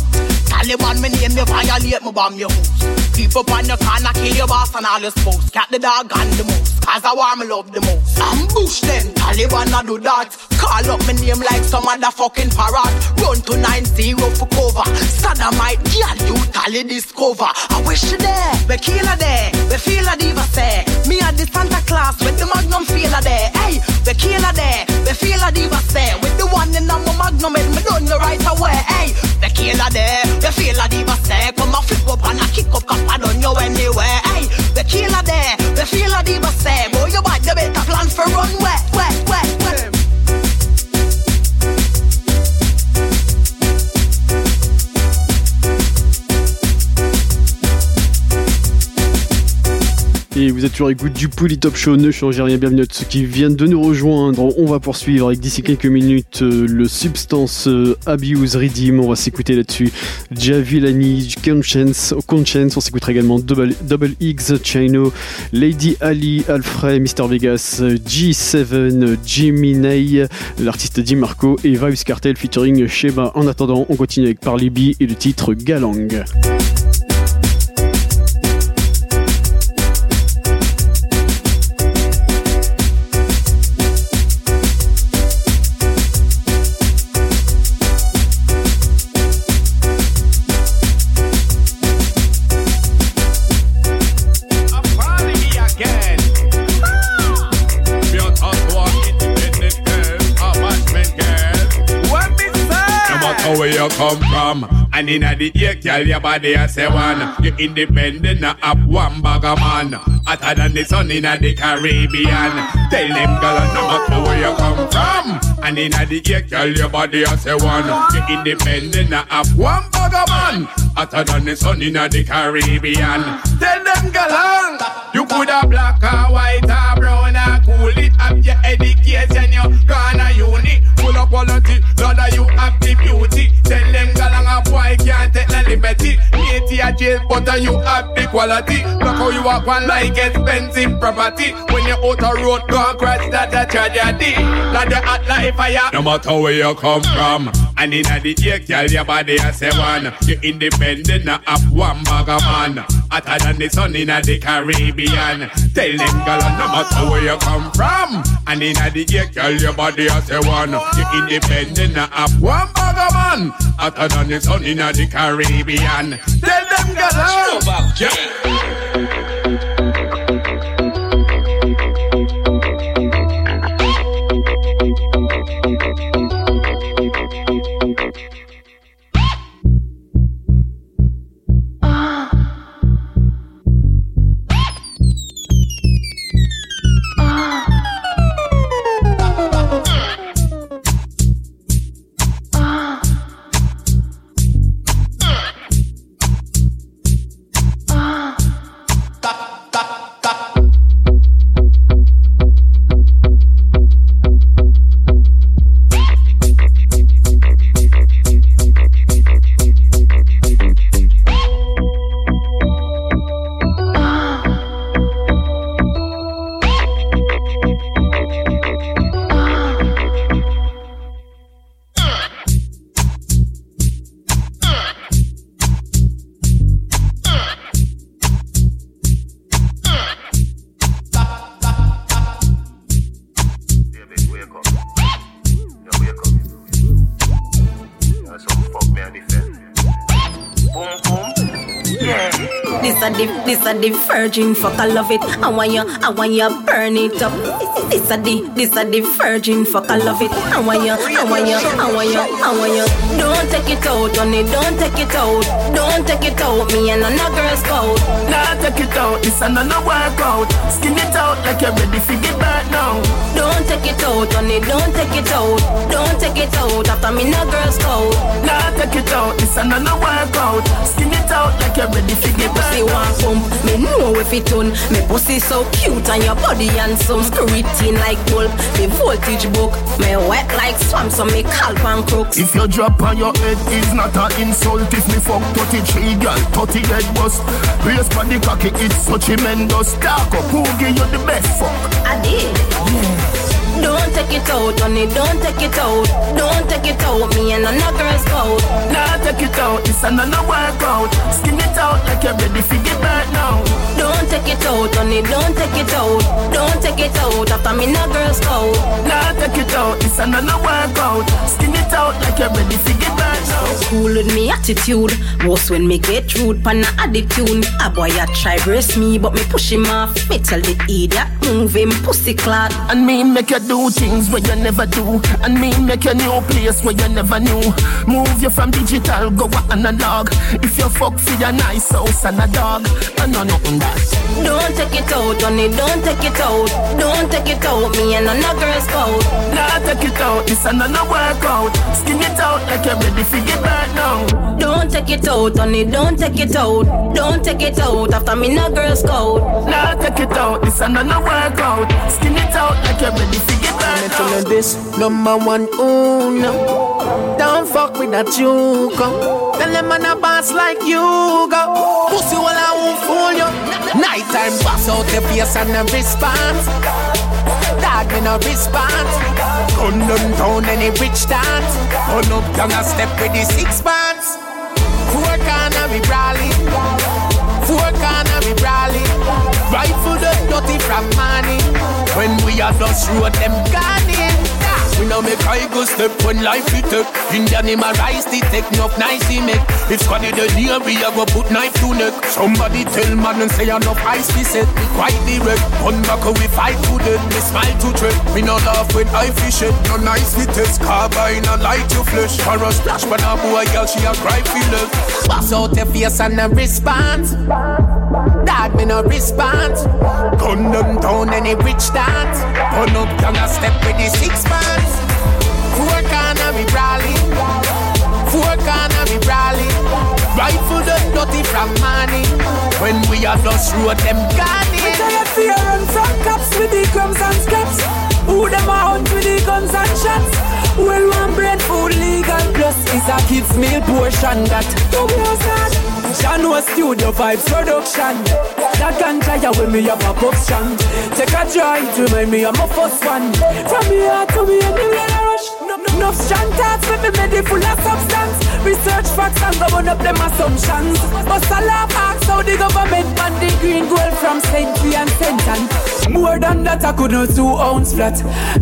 Taliban, me name you violate, me bomb your house. People on the corner, kill your boss and all your spouse. Cat the dog and the mouse, cause I want me love the most. Ambush them, Taliban I do that. Call up my name like some other fucking parrot. Run to 9-0 for cover. Sodomite, girl, you tally discover. I wish you there, we kill killer there, the feeler diva say. Me at the Santa Claus with the Magnum feeler there. Hey, we kill killer there, the feeler diva say. With the one in my Magnum, it me done the right away. Hey, the killer there, the feeler diva say. Come a flip up and a kick up, up and on you anywhere. Hey, the killer there, the feeler diva say. Boy, you bad, you better plan for runway. Vous êtes toujours à l'écoute du Polytop Show, ne changez rien, bienvenue à tous ceux qui viennent de nous rejoindre. On va poursuivre avec d'ici quelques minutes euh, le Substance euh, Abuse Redeem, on va s'écouter là-dessus. Javilani, Conscience, Conscience, on s'écoutera également Double, X, Chino, Lady Ali, Alfred, Mr Vegas, G7, Jimmy Ney, l'artiste Di Marco et Vibes Cartel featuring Sheba. En attendant, on continue avec Parley B et le titre Galang. Come from. And in the ear, girl, your body I say one. You independent, not up one bag of man. Hotter than the sun in the Caribbean. Tell them, girl, no matter where you come from. And in the ear, girl, your body I say one. You independent, not up one bag of man. Hotter than the sun in the Caribbean. Tell them, girl, you could have black or white or brown or cool it up your education. A jail, but uh, you have the quality. Look how you walk one like expensive property. When you out a road, go crash, that's a tragedy. Like the hot like fire. No matter where you come from. And in the ear, girl, your body a seven. You independent, not up one bag of man. Hotter than the sun in the Caribbean. Tell them, girl, no matter where you come from. And in the ear, girl, your body a seven. You independent, not up one bag of man. Hotter than the sun in the Caribbean. Tell them, girl, yeah. this the, this a the virgin fuck. I love it. I want you, I want you burn it up. This a the, this a the virgin fuck. I love it. I want you, I want you, I want you, I want you. Don't take it out, honey. Don't take it out. Don't take it out. Me and another girl's coat. Nah, take it out. This another workout. Skin it out like you're ready for get back now. Don't take it out, honey. Don't take it out. Don't take it out after me no girl's coat. Nah, take it out. This another workout. Skin it out like you're ready for get back pussy want pump. If it. Me pussy so cute and your body handsome. In like gold. Me voltage book. Me wet like swamp so me calp and crooks. If you drop on your head, it's not an insult. If me fuck 33 girl, 30 head bust. Raise body cocky, it's so tremendous. Dark up, who give you the best fuck? I did. Yeah. Don't take it out, honey, don't take it out. Don't take it out, me and another girl's coat. Nah, take it out, it's another workout. Skin it out like you're ready for get back now. Don't take it out, honey, don't take it out. Don't take it out after me no girl's coat. Nah, take it out, it's another workout. Skin it out like you're ready for get back now. Cool with me attitude, most when me get rude, pan a attitude. A boy a try brace me, but me push him off. Me tell the idiot move him pussy clot. And me make you do things where you never do. And me make a new place where you never knew. Move you from digital, go analog. If you fuck for your nice house and a dog, I know nothing that. Don't take it out, honey, don't take it out. Don't take it out, me and another girl's coat. Nah, take it out, it's another workout. Skin it out like you're ready for get back now. Don't take it out, honey, don't take it out. Don't take it out after me no girl's coat. Nah, take it out, it's another workout. Skin it out like you're ready for back I'm telling this number one uno. Don't fuck with that you come. Tell them man a boss like you go. Pussy while I won't fool you. Nighttime boss out the face and the response. Dog me no response. Them down any rich dance. Pull up down a step with the six bands. Four corner we brawling. Four corner we brawling. Rifle the dirty from money. When we are just road them gone. We now make I go step when life it take. Indian him a rise the take enough nice he make. If squad the near we a go put knife to neck. Somebody tell man and say enough ice we set We quite direct Come back we fight to death. We smile to trip We no laugh when I fish it. No nice we test Carbine a light your flesh. For a splash when a boy girl she a cry feel left Pass out the face and a response. Dog me no response. Gun them down any rich dance. Put up down a step with the six bands Four corner we brawling Four corner we brawling Rifle the dirty from money When we are just road them gone in. Tired fear run from cops with the crumbs and scraps. Who them a hunt with the guns and shots? Well one brain food legal plus is a kids meal portion that. Don't be sad Shano Studio Vibes Production That can try when me have a pop strong Take a joy to remind me I'm a first one. From me to me anywhere I rush. Enough thoughts with me made full of substance. Research facts and go on up them assumptions. But I laugh ask how the government ban the green gold from century and sentence More than that I could not two ounce flat.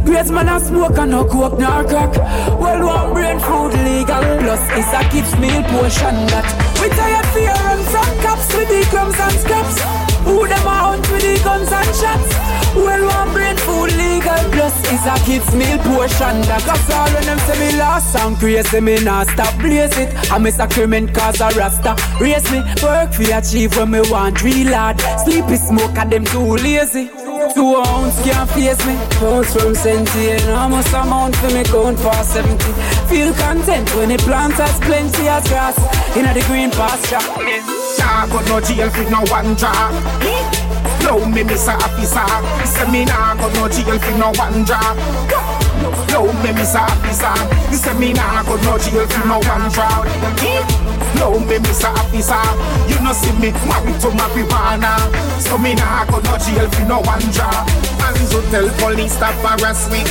Great man a smoke and no coke nor crack. Well one brain food legal Plus it's a kids meal portion that We tired fear run from cops with the crumbs and scraps. Who them a hunt with the guns and shots? Well one brain food legal Plus it's a kids meal portion. That all when them say me lost and crazy me nah stop blaze it. I miss a crement cause a rasta. Race me, work for achieve when me want real hard. Sleepy smoke and them too lazy Two ounce can't face me Pounds from Senti Enormous amount for me count past 70 Feel content when it plant as plenty of grass In the green pasture Nah, got no jail for no one job. No, me miss a officer. Say me nah got no jail for no one job. No, me miss a officer. Say me nah got no jail for no one job. No, me miss a officer. You know see me married to marijuana. So me nah got no jail for no one job. And to tell police stop harass me.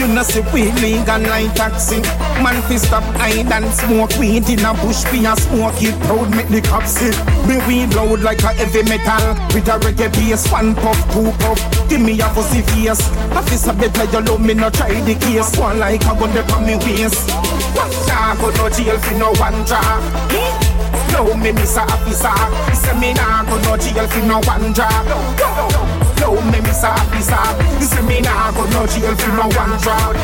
You know see we legal like taxi. Man fi stop hide and smoke weed in a bush. Be a smoke it proud make the cops see. Me weed loud like a heavy metal. With a reggae bass, one puff, two puff. Give me a pussy face. Officer better you love me, no try the case. One like a gun on me waist. Nah, go no jail for no one job. Flow me miss a officer. Say me nah go no jail for no one job. Flow me miss a officer. Say me nah go no jail for no one job.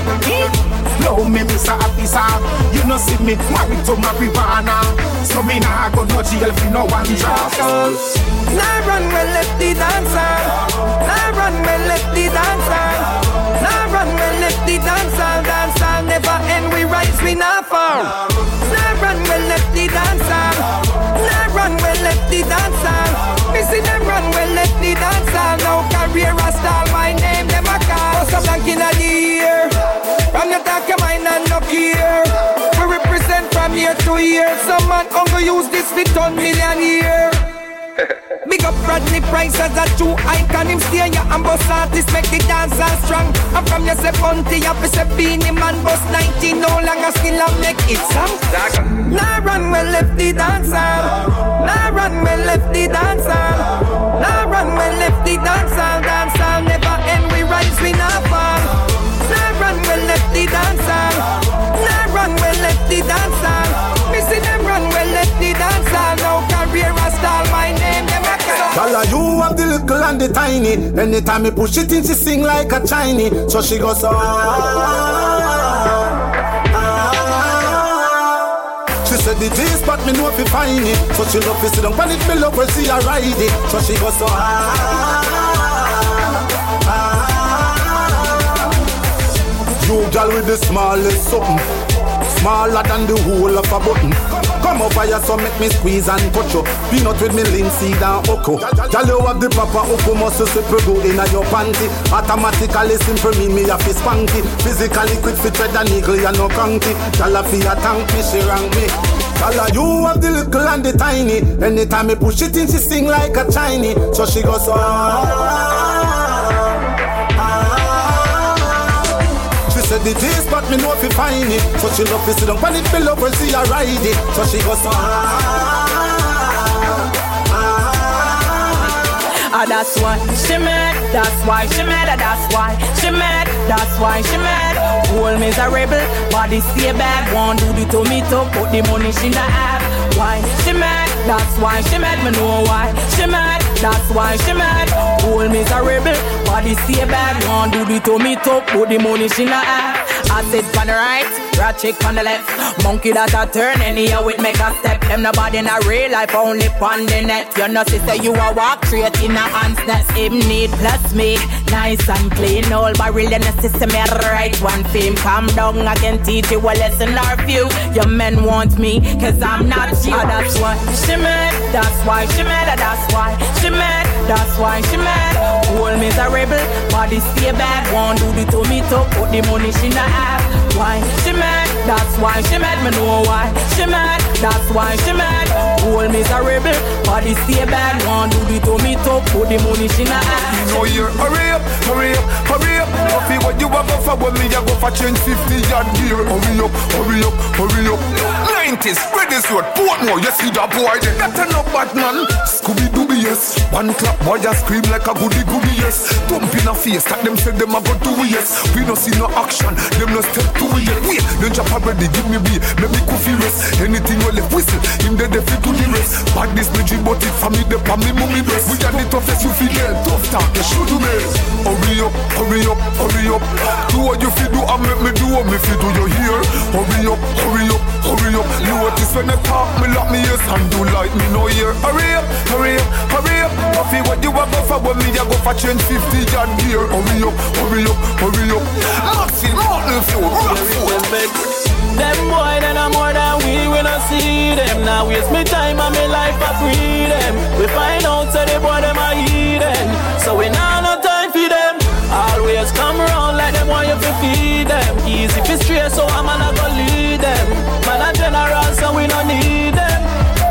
Flow me miss a officer. You know see me married to marijuana. So me nah go no jail for no one job. Nah run well left the dancer. Nah run well left the dancer. Nah run well left the dancer. Dancer never end. We rise, we not fall. Nah run well left the dancer. Nah run well left the dancer. Me see them run well left the dancer. Now career a stall. My name them a call. Some blank in the ear. From the talk your mind and no care. We represent from year to year. Some man only use this for ton million year. Big up Rodney Price as a true icon. Him stay ya and boss artist make the dance dancer strong. I'm from your say Bounty, up say Beenie Man, boss 19, no longer still I make it song. Nah run well left the dancer. Nah run well left the dancer. Nah run well left the dancer. Dancer never end. We rise, we not fall. Nah run well left the dancer. Nah run well left the dancer. Have the little and the tiny. Anytime me push it in, she sing like a Chinese. So she goes so. She said the G but me know if you find it. So she love to sit down on it, me love her see her ride it. So she goes so. You gal with the smallest something. Smaller than the whole of a button. Come over here, so make me squeeze and touch you. Peanut with me linseed and oko. Gal, you have the proper oko muscle super go in your panty. Automatically simple mean me have to spanky. Physically quick fit tread and eagle, you no conky. Gal, a fi a tank me, she rank me. Gal, you have the little and the tiny. Anytime me push it in, she sing like a Chinese. So she goes so. Said the G but me know if you find it So she love to sit down on it, me love her see her ride it So she goes so Ah, that's why she mad. That's why she mad. ah, That's why she mad. That's why she mad. Whole miserable, body stay bad. Want do the to me to put the money she not have. Why she mad? That's why she mad. Me know why she mad. That's why she mad. Whole miserable, body stay bad. Want do the to me to put the money she not have. Sit on the right, rat chick on the left. Monkey that a turn anyhow it make a step. Them nobody in a real life, only on the net. You know, sister, you a walk straight in a hands that him need plus me. Nice and clean, all barrel in the system. Right one fame. Calm down, I can teach you a lesson or few. Your men want me, cause I'm not you. Ah, that's why she mad. That's why she mad. ah, That's why she mad. That's why she mad. Whole miserable, body stay bad. Want do the to me to put the money she not have. Why she mad? That's why she mad. Me know why she mad. That's why she mad. Whole miserable, body stay bad. Want do the me to put the money she not. You know you hurry up, hurry up, hurry up. Coffee what you a go for when me a go for change 50 yard gear. Hurry up, hurry up, hurry up. 90s, spread this road, Portmore, you see that boy. That a no bad man. Scooby Dooby yes. One clap, boy just scream like a goody goody yes. Thump in a face, that them say them a go do yes. We no see no action, them no step to it yet. Wait, then chop already give me beer, make me coffee rest. Anything well left whistle, him dead they fit to the rest. Bad this me dream, but it for me the pa me mummy breast. We are the toughest you feel get tough talk, you should do me. Hurry up, hurry up, hurry up. Do what you feel do and make me do what me feel do. You hear? Hurry up, hurry up, hurry up. Notice when they talk, me lock me ears and do like me no hear. Hurry up, hurry up, hurry up. Coffee what you a go for when me a go for change 50 yard gear. Hurry up, hurry up, hurry up. Maxi, Mountain Fuel, rock food. Them boy, then I'm more than we will not see them. Now waste me time and me life for freedom. We find out so the boy them are hidden. So we now no time for them. Always come around like them want you to feed them. Easy for straight, so I'm gonna go lead them. Man a general, so we no need them.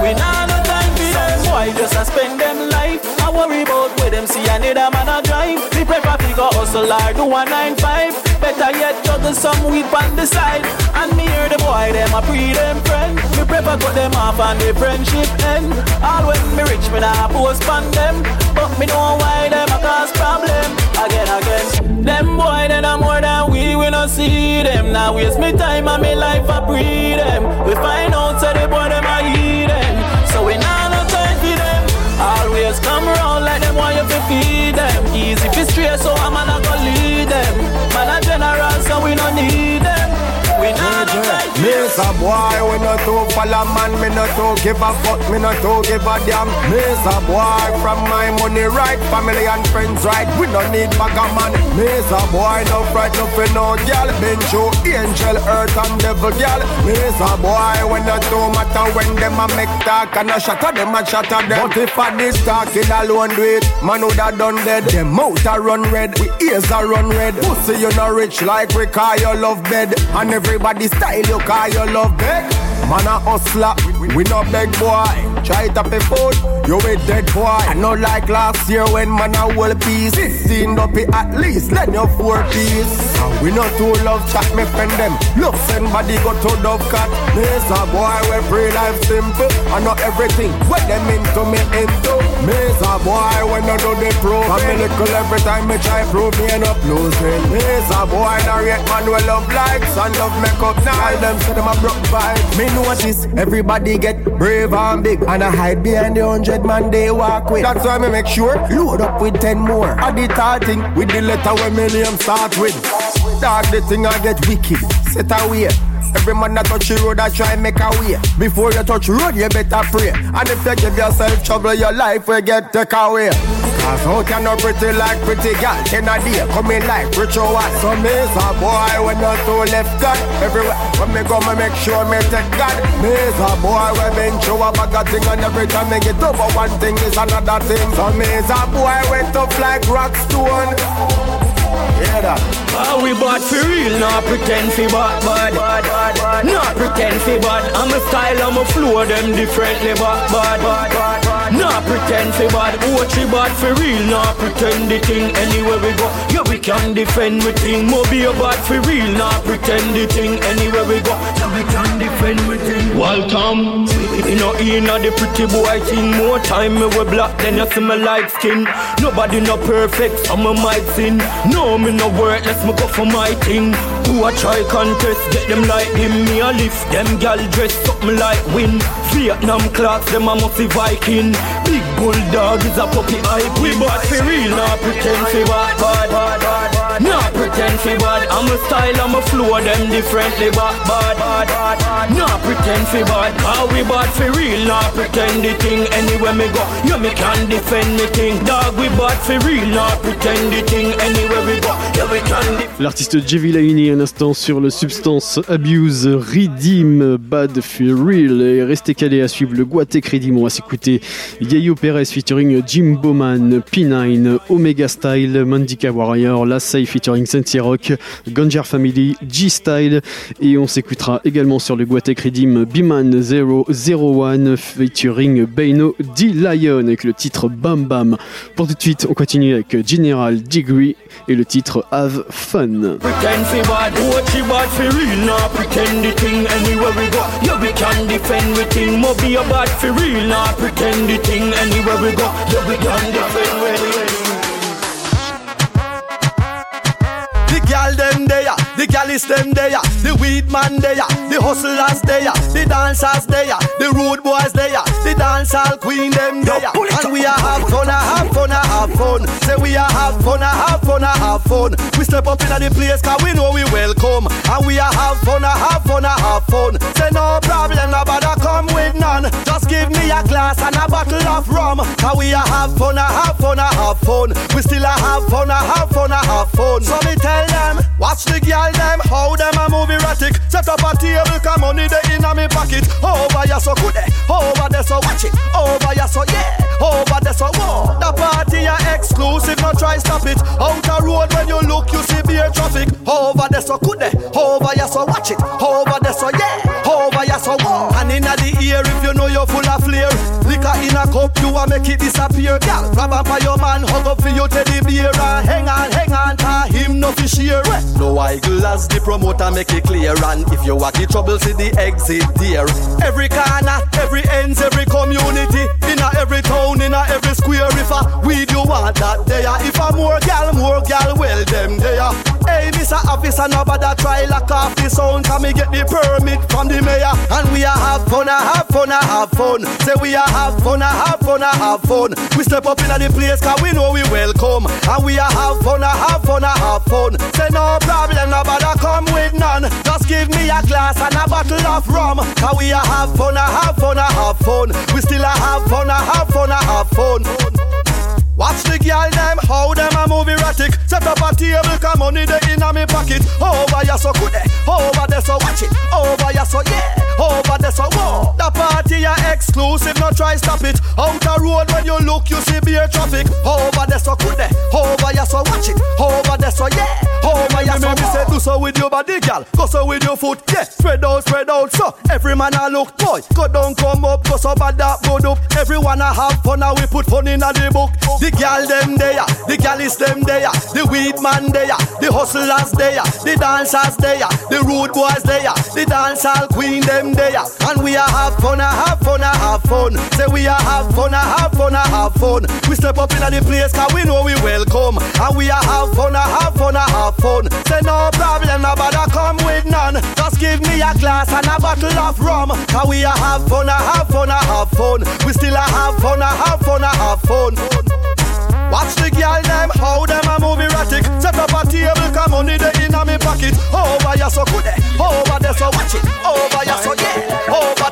We now no time for them. Boy, just a spend them life. I worry about where them see I need a man a drive. Me prefer figure hustle or do a nine five. I yet juggle some weed on the side. And me hear the boy them a pre them friend. Me prefer cut them off and the friendship end. All when me rich me nah post on them, but me know why them a cause problem again again. Them boy them a more than we we not see them. Now waste me time and me life I pre them. We find out say so the boy them a eat them, so we nah no time for them. Always come round like them want you to feed them. Easy if it's so I'm not gonna boy, we not too follow man, me not too give a fuck, me not too give a damn. Me's a boy from my money right, family and friends right. We don't need bag a man. Me's a boy, no fright, no fear, no girl. Been through angel, earth and devil girl. Me's a boy, when not too matter when them a make talk and a shatter them a shatter them. But if I this talking alone do it, man woulda done dead. Them mouth a run red, we ears a run red. Pussy you not rich like we call your love bed, and everybody style you call your love bed. Man a hustler, we no beg boy. Try to pay food, you a dead boy. I know like last year when man a whole piece. 15 up at least, let your four piece. We no too love chat, me friend them. Love send body go to dove cat. Me's a boy we free life simple. I know everything what them into me into. Me's a boy when I do the pro. I'm a little every time me try prove me end up losing. Me's a boy narrate man we love likes and love makeup. Now them say them a broke vibe. Me notice everybody get brave and big and I hide behind the hundred man they walk with. That's why me make sure load up with ten more. I the thing with the letter where my name start with. Dog the thing I get wicked. Set away. Every man that touch the road, I try make a way. Before you touch road, you better pray. And if you give yourself trouble, your life will get take away. Cause how can no pretty like pretty girl? Ten a day, coming like ritual. So me's a boy when not too left God. Everywhere when me go, me make sure me take God. Me's a boy when been through a of thing and every time me get over one thing is another thing. So me's a boy when tough like rock stone. That? Ah, we bad for real, not pretend fi bad, bad. bad, bad, bad. Not pretend fi bad. I'm a style, I'm a flow, them differently bad, bad. bad, bad. Not pretend fi bad. Watch we bad for real, not pretend the thing. Anywhere we go, yeah we can defend we thing. Mobi a bad for real, not pretend the thing. Anywhere we go, yeah we can defend we thing. Welcome, you know inna the pretty boy thing. More time me we black, than you see my light skin. Nobody no perfect, some of my sin. No me no worthless, me go for my thing. Who a try contest, get them like him. Me a lift them gal dress something like win. Vietnam clocks, them a must be Viking. Big bulldog is a puppy hype. We bad for real, not pretend fi bad, bad, bad. Not pretend fi bad. I'm a style, I'm a flow, them differently bad, bad, bad. Not pretend fi bad. How we bad for real, not pretend the thing. Anywhere me go, yeah me can defend me thing. Dog, we bad for real, not pretend the thing. Anywhere we go, yeah we can defend. L'artiste Jevi Laini un instant sur le Substance Abuse Redeem Bad for Real et restez calés à suivre le Guatek Redeem on va s'écouter Yayo Perez featuring Jim Bowman, P9, Omega Style, Mandika Warrior, Lassay featuring Sensi Rock, Family, G-Style et on s'écoutera également sur le Guatek Redeem Biman 001 featuring Beino D Lion avec le titre Bam Bam. Pour tout de suite on continue avec General Degree et le titre Have Fun. Gal them there, the gallis them there, the weed man there, the hustlers there, the dancers there, the road boys there, the dancehall queen them there. And we a have fun, a have fun, a have fun. Say we a have fun, a have fun, a have fun. We step up in the place cause we know we welcome. And we a have fun, a have fun, a have fun. Say no problem, no bother come with none. Just give me a glass and a bottle of rum. Cause we a have fun, a have fun, a have fun. We still a have fun, a have fun, a have fun. So me tell them, watch the girl them, how them a move erratic. Set up a table, come money they in a me pocket. Over ya so good, eh? over there so watch it. Over ya so yeah, over there so whoa. The party a exclusive, no try stop it. Out a road when you look, you see beer traffic. Over there so good, eh? over ya so watch it. Over there so yeah, over ya so whoa. And inna the ear if you know you're full of flair. Liquor in a cup, you a make it disappear. Girl, grab up by your man, hug up for your teddy bear. And hang on, hang on, ta him no fish here. Eh? No idle as the promoter make it clear. And if you want the trouble, see the exit there. Every corner, every ends, every community. In a every town, in a every square. If a weed you want that there. Ah. If a more gal, more gal, well them there. Ah. Hey, Mr. Officer, nobody try lock off the sound. Can me get the permit from the mayor? And we a have fun, a have fun, a have fun. Say we a have fun, a have fun, a have fun. We step up in the place cause we know we welcome. And we a have fun, a have fun, a have fun. Say no problem, nobody come with none. Just give me a glass and a bottle of rum. Cause we a have fun, a have fun, a have fun. We still a have fun, a have fun, a have fun. Watch the girl them, how them a move erratic. Set up a table, come money they in a me pocket. Over ya so good, eh. over there so watch it. Over ya so yeah, over there so whoa. The party a exclusive, no try stop it. Out a road when you look, you see beer traffic. Over there so good, eh. over ya so watch it. Over there so yeah, do so with your body, girl. Go so with your foot, yeah. Spread out, spread out, so every man a look boy. Go down, come up, go so bad that good up. Everyone a have fun, and we put fun in the book. The gal them there, the gal is them there, the weed man there, the hustlers there, the dancers there, the rude boys there, the dancehall queen them there, and we a have fun, a have fun, a have fun. Say we a have fun, a have fun, a have fun. We step up in the place 'cause we know we welcome, and we a have fun, a have fun, a have fun. Say no problem, nobody come with none. Just give me a glass and a bottle of rum, 'cause we a have fun, a have fun, a have fun. We still a have fun, a have fun, a have fun. Watch the girl them, how them a move erratic. Set up a table, come money they in a me pocket. Over ya so good, eh. over there so watch it. Over ya so yeah, over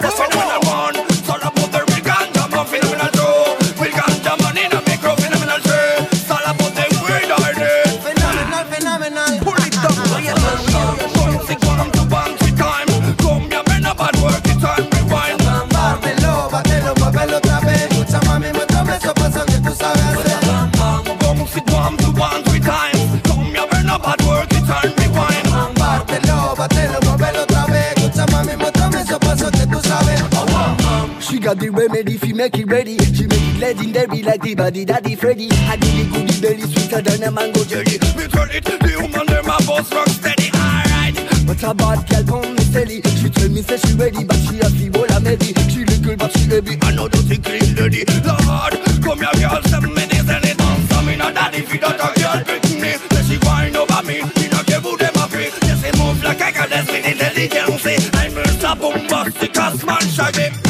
got the remedy fi make it ready. She make it legendary like the body daddy Freddy. I give the goodie belly sweeter than a mango jelly. Me turn it, the woman them a boss rock steady. Alright. But a bad girl on me steady. She tell me say she ready, but she a feel all a maybe. She little but she heavy. I know don't think clean lady. Lord, come here girl, seven minutes and it on. Some in a daddy fi that a girl pick me. Say she whine over me. Me no care who them a free. It move like I got this with intelligence. I'm a Mr. Bombastic, cause man shaggy.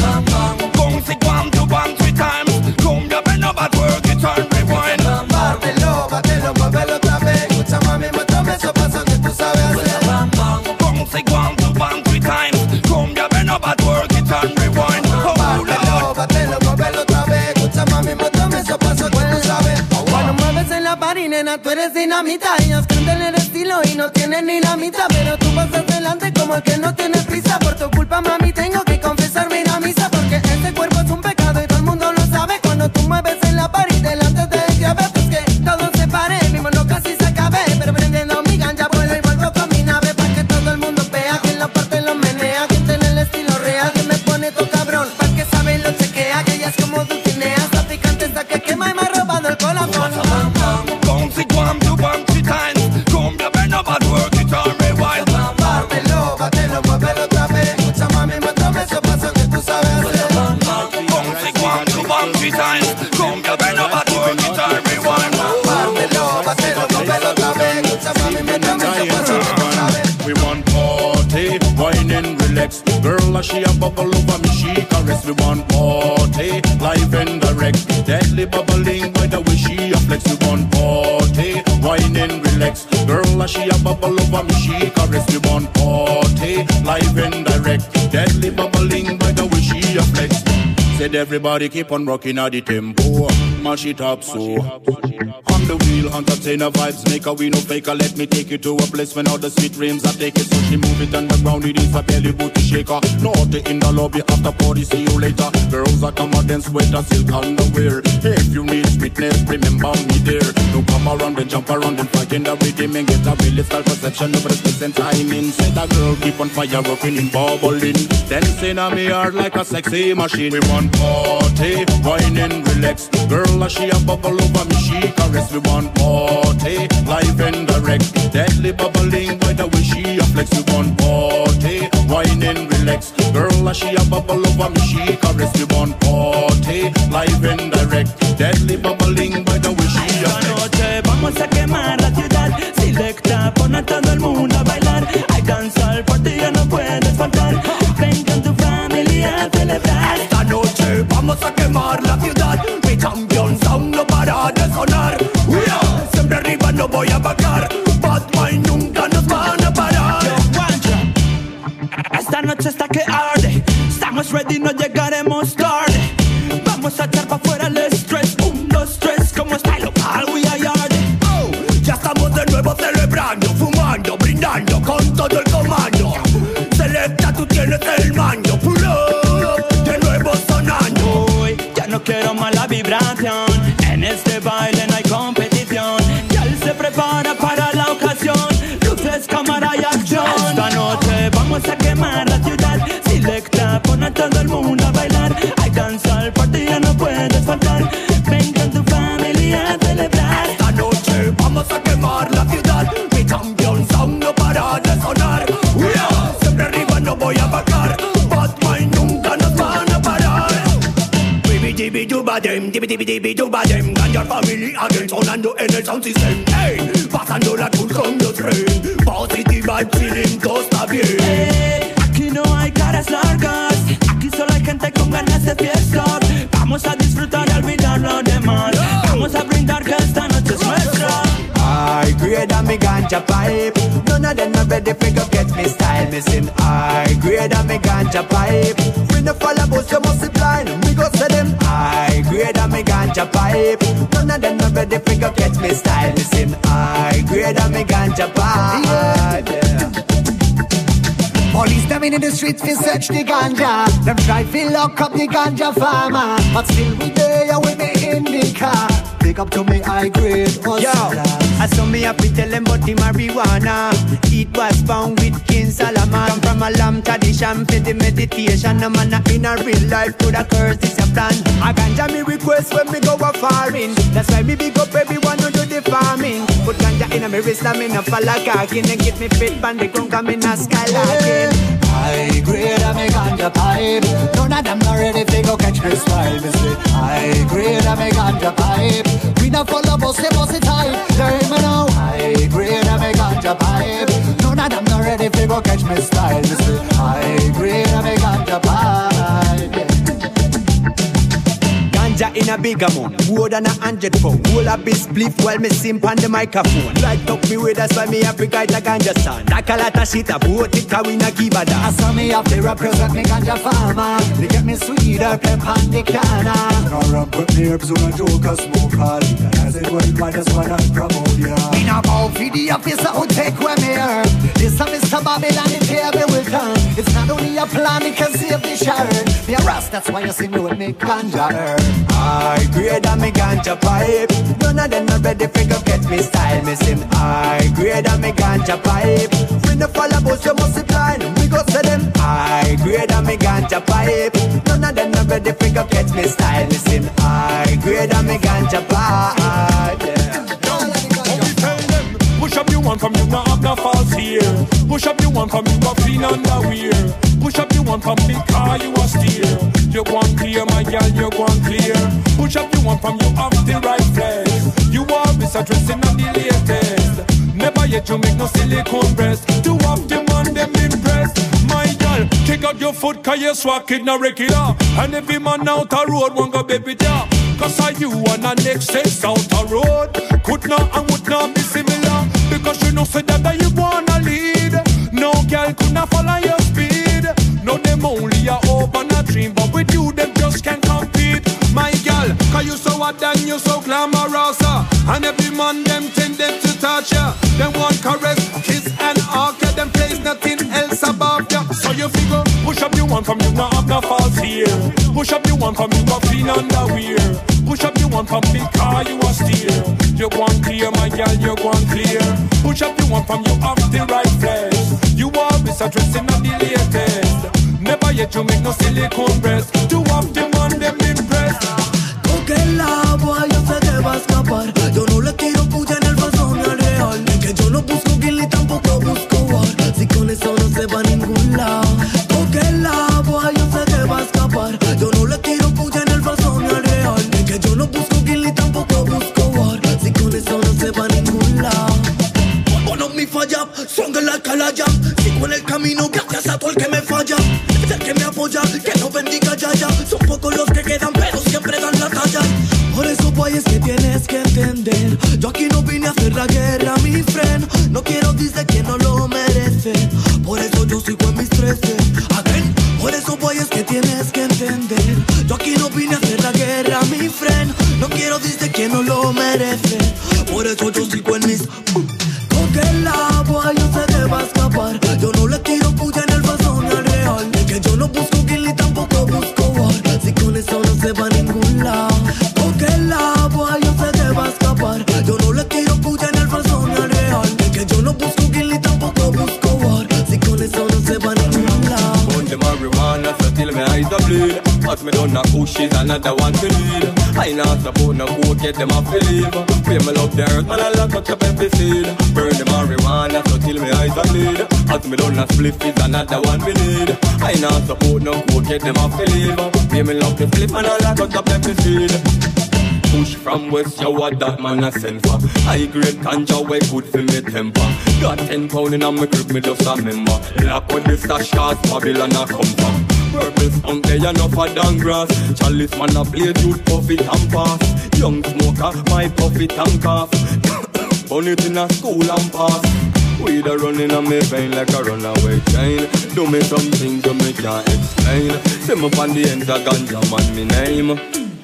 Tú eres dinamita. Ellos cantan el estilo y no tienen ni la mitad. Pero tú vas adelante como el que no tiene prisa. Por tu culpa, mami, tengo que confesarme ir a misa. Porque este cuerpo es un pecado y todo el mundo lo sabe. Cuando tú mueves en la party, delante del bubble over me, she caress. We want party, live and direct. Deadly bubbling by the way she a flex. We want party, wine and relax. Girl, she a bubble over me, she caress. We want party, live and direct. Deadly bubbling by the way she a flex. Said everybody keep on rocking at the tempo, mash it up so. On the wheel, entertainer vibes, make a we no faker. Let me take you to a place when all the sweet dreams are taken. So she move it underground, it is a belly booty shaker. Naughty in the lobby after party, see you later. Girls are come out and sweat and silk underwear. Hey, if you need sweetness, remember me there. Don't come around and jump around and fight in the rhythm and get a real style perception over the space and timing. Say that girl keep on fire, rocking and bubbling. Dancing on me heart like a sexy machine. We want party, wine and relax. Girl, she a bubble over me, she caress. We want party, live and direct. Deadly bubbling by the way she a flex. We want party, wine and relax. Girl, she a bubble over me, she caress. We want party, live and direct. Deadly bubbling no llegaremos Ganja family again sonando en el sound system. Hey, pasando la cruz con los tren. Positiva y feeling todo está bien. Eh, Aquí no hay caras largas. Aquí solo hay gente con ganas de fiesta. Vamos a disfrutar y olvidar lo demás. Vamos a brindar que esta noche es nuestra. I grade on me ganja pipe. None of them not ready for go get me style. Missing I grade on me ganja pipe. We no follow but you must ganja pipe. None of them not ready for go get me style. Listen, I grade on me ganja pipe. Yeah. Police them in the streets fi search the ganja. Them try fi lock up the ganja farmer, but still we there with me in the car. Pick up to me high grade Yo, I saw me up tell them about the marijuana. It was found with King Solomon. Come from a lamb tradition for the meditation. No man in a real life could a curse this a plan. I ganja me request when me go a farming. That's why me big up everyone who do the farming. Put ganja in a me wrist no fall a cocking. And get me fit pan the come in a skylarking. High grade of me ganja pipe. None of them not ready fi go catch me style. Me say high grade of me ganja pipe. We not follow bus, they bus it tight. There high grade of me ganja pipe. None of them not ready fi go catch me style. Me say high grade of me ganja pipe. Yeah. Ganja in a big amount, more than a hundred pound. Whole a bit spliff while me simp on the microphone. Light up me way, that's why me have to guide the ganja sound. Like a lot of shit, I vote it, cause we not give a I damn. saw me up to represent me ganja farmer. They get me sweeter pep on the canna. Now rap with me herbs on a joke a smoke all As it worldwide, that's why I promote ya In a bow for the officer who take where me herb. This a Mr. Babylon, the table will turn. It's not only a plan, it can save the sharon. Me a rust, that's why you see me with me ganja. I grade on me ganja pipe. None of them not ready for go get me style. Me I grade on me ganja pipe. We no follow but you must be blind. We go say them I grade on me ganja pipe. None of them not ready for go get me style. Me I grade on me ganja pipe. One you, got clean underwear. Push up you one from the car you a steer. You want clear, my girl, you want clear. Push up you one from you off the right place. You always a dressing on the latest. Never yet you make no silicone breast. To have the man them impressed. My girl, kick out your foot cause you swag it no regular. And every man out a road want go baby there. Cause are you on the next sense out a road? Could not and would not be similar. Because you know say that, that you wanna lead. Girl could not follow your speed. No them only a hope and a dream. But with you them just can't compete. My girl, cause you so hot and you so glamorous. uh, And every man them tended to touch ya. Them want caress, kiss and hug ya. Them place nothing else above ya. So you figure, push up you one from you not have no false here. Push up you one from you got clean underwear. Push up you one from the car you a steer. You want clear, my girl, you want clear. Push up you one from you off the right place. Always a dressing on the latest. Never yet you make no silicone breast. To have the man them impressed. Porque el agua yo se te va a Yo aquí no vine a hacer la guerra get them off leave. Pay me love the flip, man, I lock up the pepper seed. Push from west, yo, what that man a send for. High grade ganja, way good for me temper. Got ten pound in my grip, me just a member Black with the stash, cause Babylon a come from. Purple skunk, they enough a down grass. Chalice man a play youth, puff it and pass. Young smoker, my puff it and cough. (coughs) Burn it in a school and pass Weed a running on me vein like a runaway train Do me something to me can't explain. See me on the end of ganja man me name.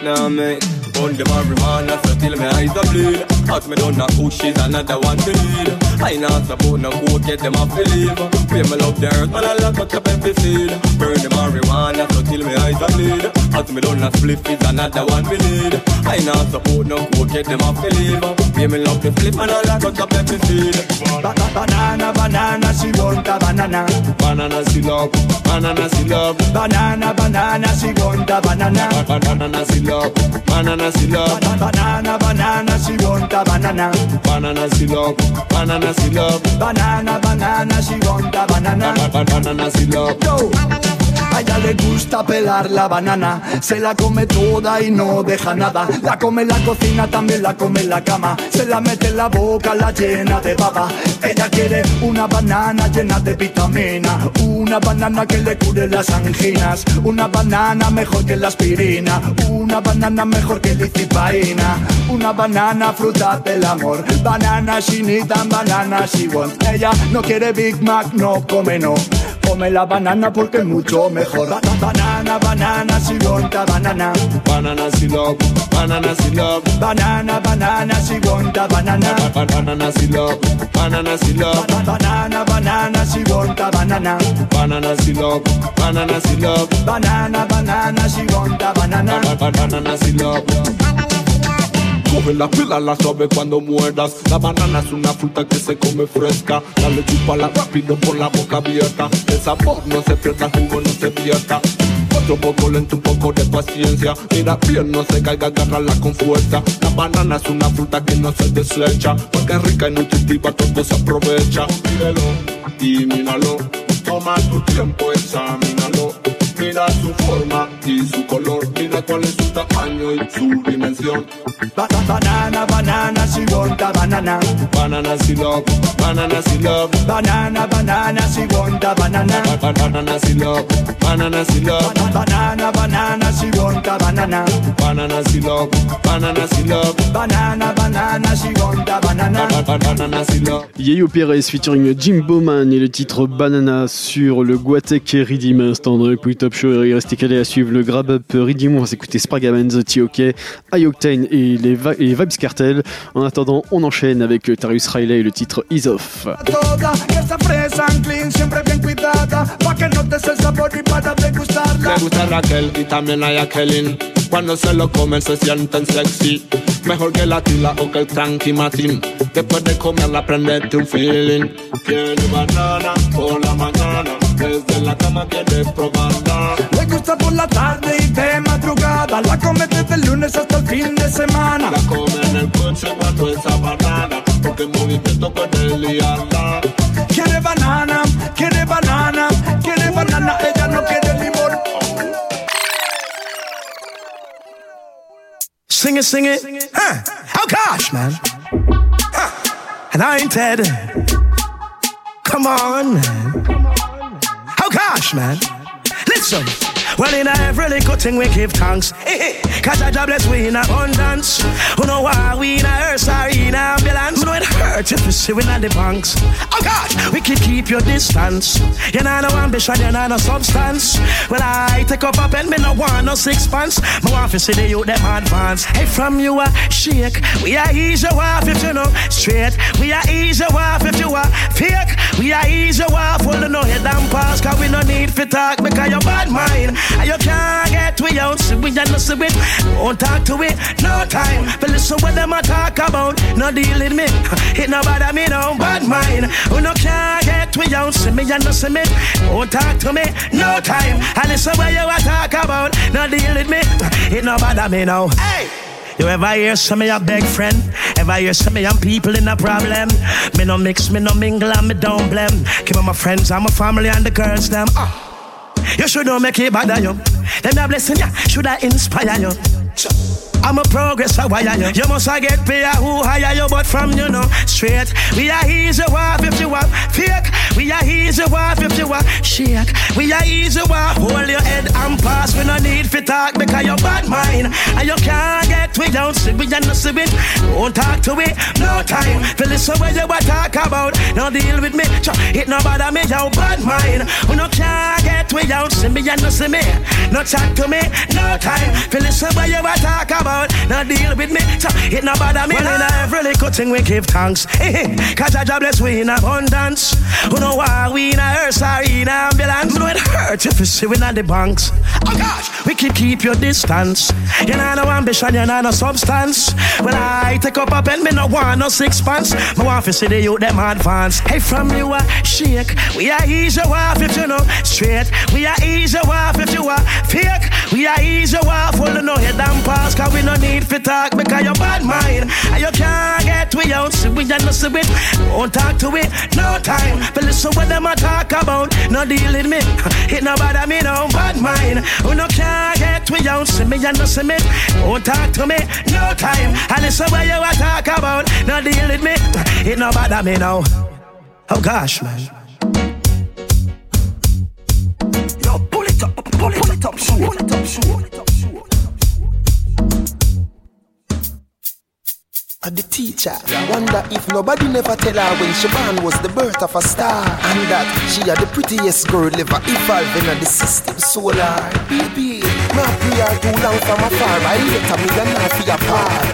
Nah mate. On the marijuana, so till my eyes a bleed As me done a push is another one to need I not support no coke, get them off believe Pay me love the earth, man I lock up the pepper seed Burn the marijuana, so till my eyes a bleed As me done a spliff is another one we need. I not support no coke, get them off believe Pay me love the flip, man I lock up the pepper seed Banana, banana, she want a banana. Banana she love, banana she love. Banana, banana, she want a banana. Banana she love, banana she love. Banana, banana, she want a banana. Banana she love, banana she love. Banana, banana, she want a banana. Banana she love A ella le gusta pelar la banana, se la come toda y no deja nada. La come en la cocina, también la come en la cama. Se la mete en la boca, la llena de baba. Ella quiere una banana llena de vitamina, una banana que le cure las anginas, una banana mejor que la aspirina, una banana mejor que licipaína, una banana fruta del amor. Banana she need and banana she want. Ella no quiere Big Mac, no come no. Come la banana porque es mucho mejor. Ba- ba- Banana, banana, si want a banana. Banana she love, banana she love Banana, banana, si want a banana. Banana she love, banana she love Ba- Banana, banana, si want a banana. Banana she love, banana she love Banana, banana, si want a banana. Banana she love Coge la pila, la suave cuando muerdas. La banana es una fruta que se come fresca. Dale chupala rápido por la boca abierta. El sabor no se pierda, el jugo no se pierda. Otro poco lento, un poco de paciencia. Mira bien, no se caiga, agárrala con fuerza. La banana es una fruta que no se desecha. Porque es rica y nutritiva, todo se aprovecha. Míralo y míralo. Toma tu tiempo, examínalo. Forma y su color. Mira cuál es su tamaño y su dimensión. Ba- ba- Banana, banana, si want a banana. Banana she love, banana she love Banana, banana, si want a banana. Banana she love, banana she love Ba- Banana, banana, si want a banana. Banana she love, banana she love Banana, banana, si want a banana. Banana she love Yayo Perez featuring Jim Bowman et le titre Banana sur le Guatek et Redeem instant dans le Top Show. Et restez calés à suivre le Grab Up Riddim. On va s'écouter Spragaman, The T.O.K., I-Octane et les, Va- et Vybz Kartel. En attendant, on enchaîne avec Tarrus Riley et le titre Ease Off. toda que esa fresa en clean siempre bien cuidada pa' que notes el sabor y para degustarla Me gusta Raquel y también hay Kelly. Cuando se lo comen se sienten sexy. Mejor que la tila o que el tranqui matín. Después de comerla prendete un feeling. Quiere banana por la mañana. Desde la cama quiere probarla. le gusta por la tarde y de madrugada la come desde el lunes hasta el fin de semana La come en el coche cuando esa banana. Porque el movimiento puede liarla. quiere banana quiere banana quiere banana ella no quiere limón Sing it, sing it. Huh. Oh gosh, man. Huh. And I ain't dead. Come on, man. Gosh, man. Listen. Well, in every little thing we give thanks. (laughs) Cause I job bless we in abundance. Who know why we in a earth in ambulance? Who know it hurts if we see we in the banks. Oh God, we can keep your distance. You know no ambition, you know no substance. Well, I take up a pen, me no want no six pants. Me want to see the youth them advance. Hey, from you a shake, we are easy off if you know straight. We are easy off if you are fake. We are easy off, hold no head and pass. Cause we no need for talk because you're bad mind. And you can't get we out, see we no see it. Won't talk to it, no time. But listen what them a talk about, no deal with me. (laughs) It no bother me, no bad mind. Who no can't get we out, see me no see me. Won't talk to me, no time. And listen what you a talk about, no deal with me. (laughs) It no bother me, no. Hey! You ever hear some of your big friend? Ever hear some of young people in a problem? Me no mix, me no mingle, and me don't blame. Keep my friends and my family and the girls them. Ah. You should not make it bother you. Them a blessing ya, should I inspire you? I'm a progress, I wire you. Must get pay who hire you, but from you know straight. We are easy wife if you want fake. We are easy wife if you want shake. We are easy wife. Hold your head and pass. We no need for talk because you're bad mind and you can't get we don't see we and no see it. Don't talk to it, no time. Feel listen what you talk about. No deal with me. It no bother me, you bad mind. We no can't get we don't see me and no see me. No talk to me, no time. Feel listen what you talk about not deal with me. So it no bother me. Well, in every little thing we give thanks. (laughs) Cause I bless we in abundance. Who know why we in a hearse or in a ambulance? No, it hurt if you see we in the banks. Oh gosh, we can keep your distance. You know no ambition, you know no substance. When I take up a pen, me no want no sixpence. Me want to see the youth them advance. Hey, from you a shake. We are easy off if you know straight. We are easy off if you are fake. We are easy off, hold no head and pass. Cause we no need for talk because you're bad mind. And you can't get we out, see we and see it. Won't talk to it, no time. But listen what them a talk about, no deal with me. (laughs) It no bother me, no bad mind. Who no can't get we out, see me and see it. Won't talk to me, no time. And listen what you a talk about, no deal with me. (laughs) It no bother me, no. Oh gosh, man. Yo, pull it up, pull it, pull it up, pull it up, pull it up, show. the teacher. Wonder if nobody never tell her when she born was the birth of a star. And that she are the prettiest girl ever evolving in the system solar. Baby, my prayer too long from afar. I me and not for your part.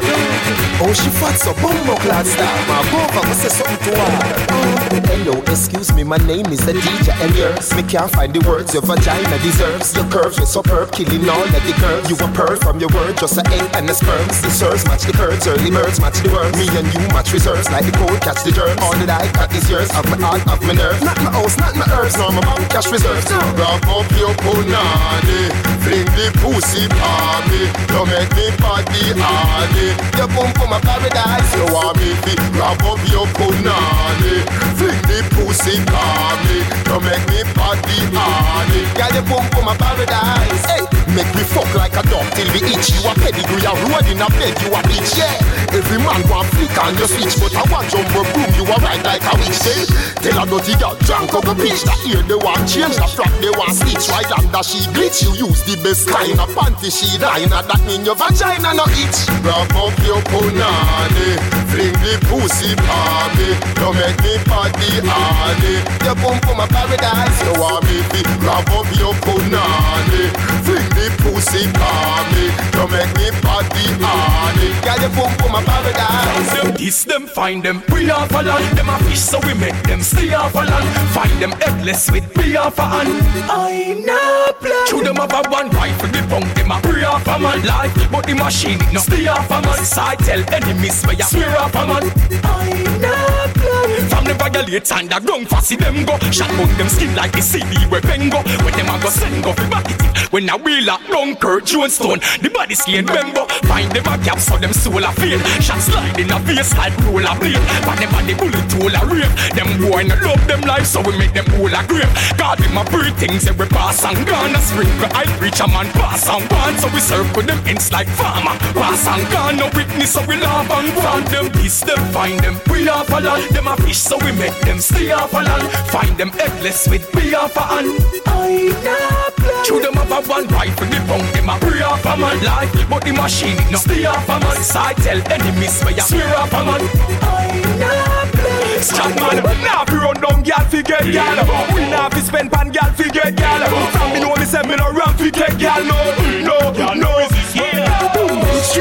Oh, she fat so bumbo clad star. My go say something to her. Hello, excuse me, my name is the teacher and yours. Me can't find the words your vagina deserves. Your curves were superb, killing all of the girls. You were pearl from your word, just a egg and a sperm. The serves match the curves, early birds match the words. Me and you match reserves like the cold catch the germs. All that I got is yours, of my heart, of my nerves. Not my house, not my herbs, nor my bank cash reserves. Wrap up your punani, fling the pussy on me. You make me body hardy. You boom for my paradise. You want me to wrap up your punani, fling the pussy me. You make me body hardy. Girl, you boom for my paradise. Hey, make me fuck like a dog till we itch. You a pedigree, a road in a bed, you a bitch, yeah. Every man want flick on your switch, but I want jumbo boom, you a ride like a witch. Say, tell a dirty girl, drunk up a bitch. That ear they want change, the frock they want stitch. Right under she glitch, you use the best kind of panty she liner. That mean your vagina no itch. Wrap up your punani, fling the pussy me. You make me body hardy. You boom for my paradise. You want me to wrap up your punani, fling the pussy on me. You make me body hardy. Girl, you boom for my paradise. Them this, them find them we off a land. Them a fish, so we make them stay off a land. Find them headless with pre off a hand. I not play. True them have a one rifle, the punk them a pre off a man life, but the machine it no stay off a man. So I tell enemies where you swear off a man. I not play. The violates and the ground fussy them go. Shot on them skin like the CD where pen go. When them a go send go fi back it. When a wheel a down Kurt Johnstone, the body slain remember. Find them a cap so them soul a feel. Shot slide in a face like roller blade. But them body bullet tool a rape. Them boy no love them life so we make them all a grave. God them a breathe things every pass and gone. A sprinkle I preach a man pass and gone. So we circle them ends like farmer. Pass and gone. No witness so we laugh and gone. Them peace them find them. We off a land. Them a fish so we make them stay off a land. Find them headless with we off a hand. I not play. Chew them up a one rifle. The bone them a pre off a man life. But the machine no stay off a man. So I tell enemies where you swear off a man. I not play. Strong man, now fi run down gal fi get gal. We now fi spend pan gal fi get gal. From me know me say me no run fi take gal. No, no, no.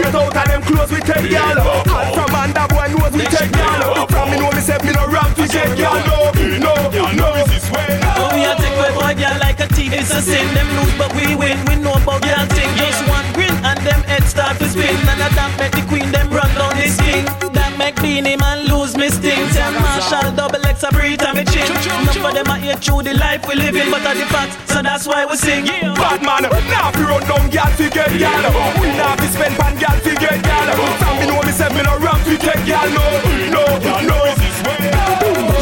Straight out of them clothes we take gal. And from under boy knows we take gal. From me know me say me no run fi get gal. No, no, no. Oh, we a take my boy girl like a thief. It's a sin. Them lose, but we win. We know about girl thing. Just one grin spin. And that make the queen them run down this king. That make Beenie Man lose me sting. Tell Marshall double X a breathe on me chin. Enough for them I hear through the life we live in, but are the facts, so that's why we sing. Bad man, now fi run down gal fi get gal. We now fi spend pan gal fi get gal. Some me know me say me no run fi take gal. No, no, no.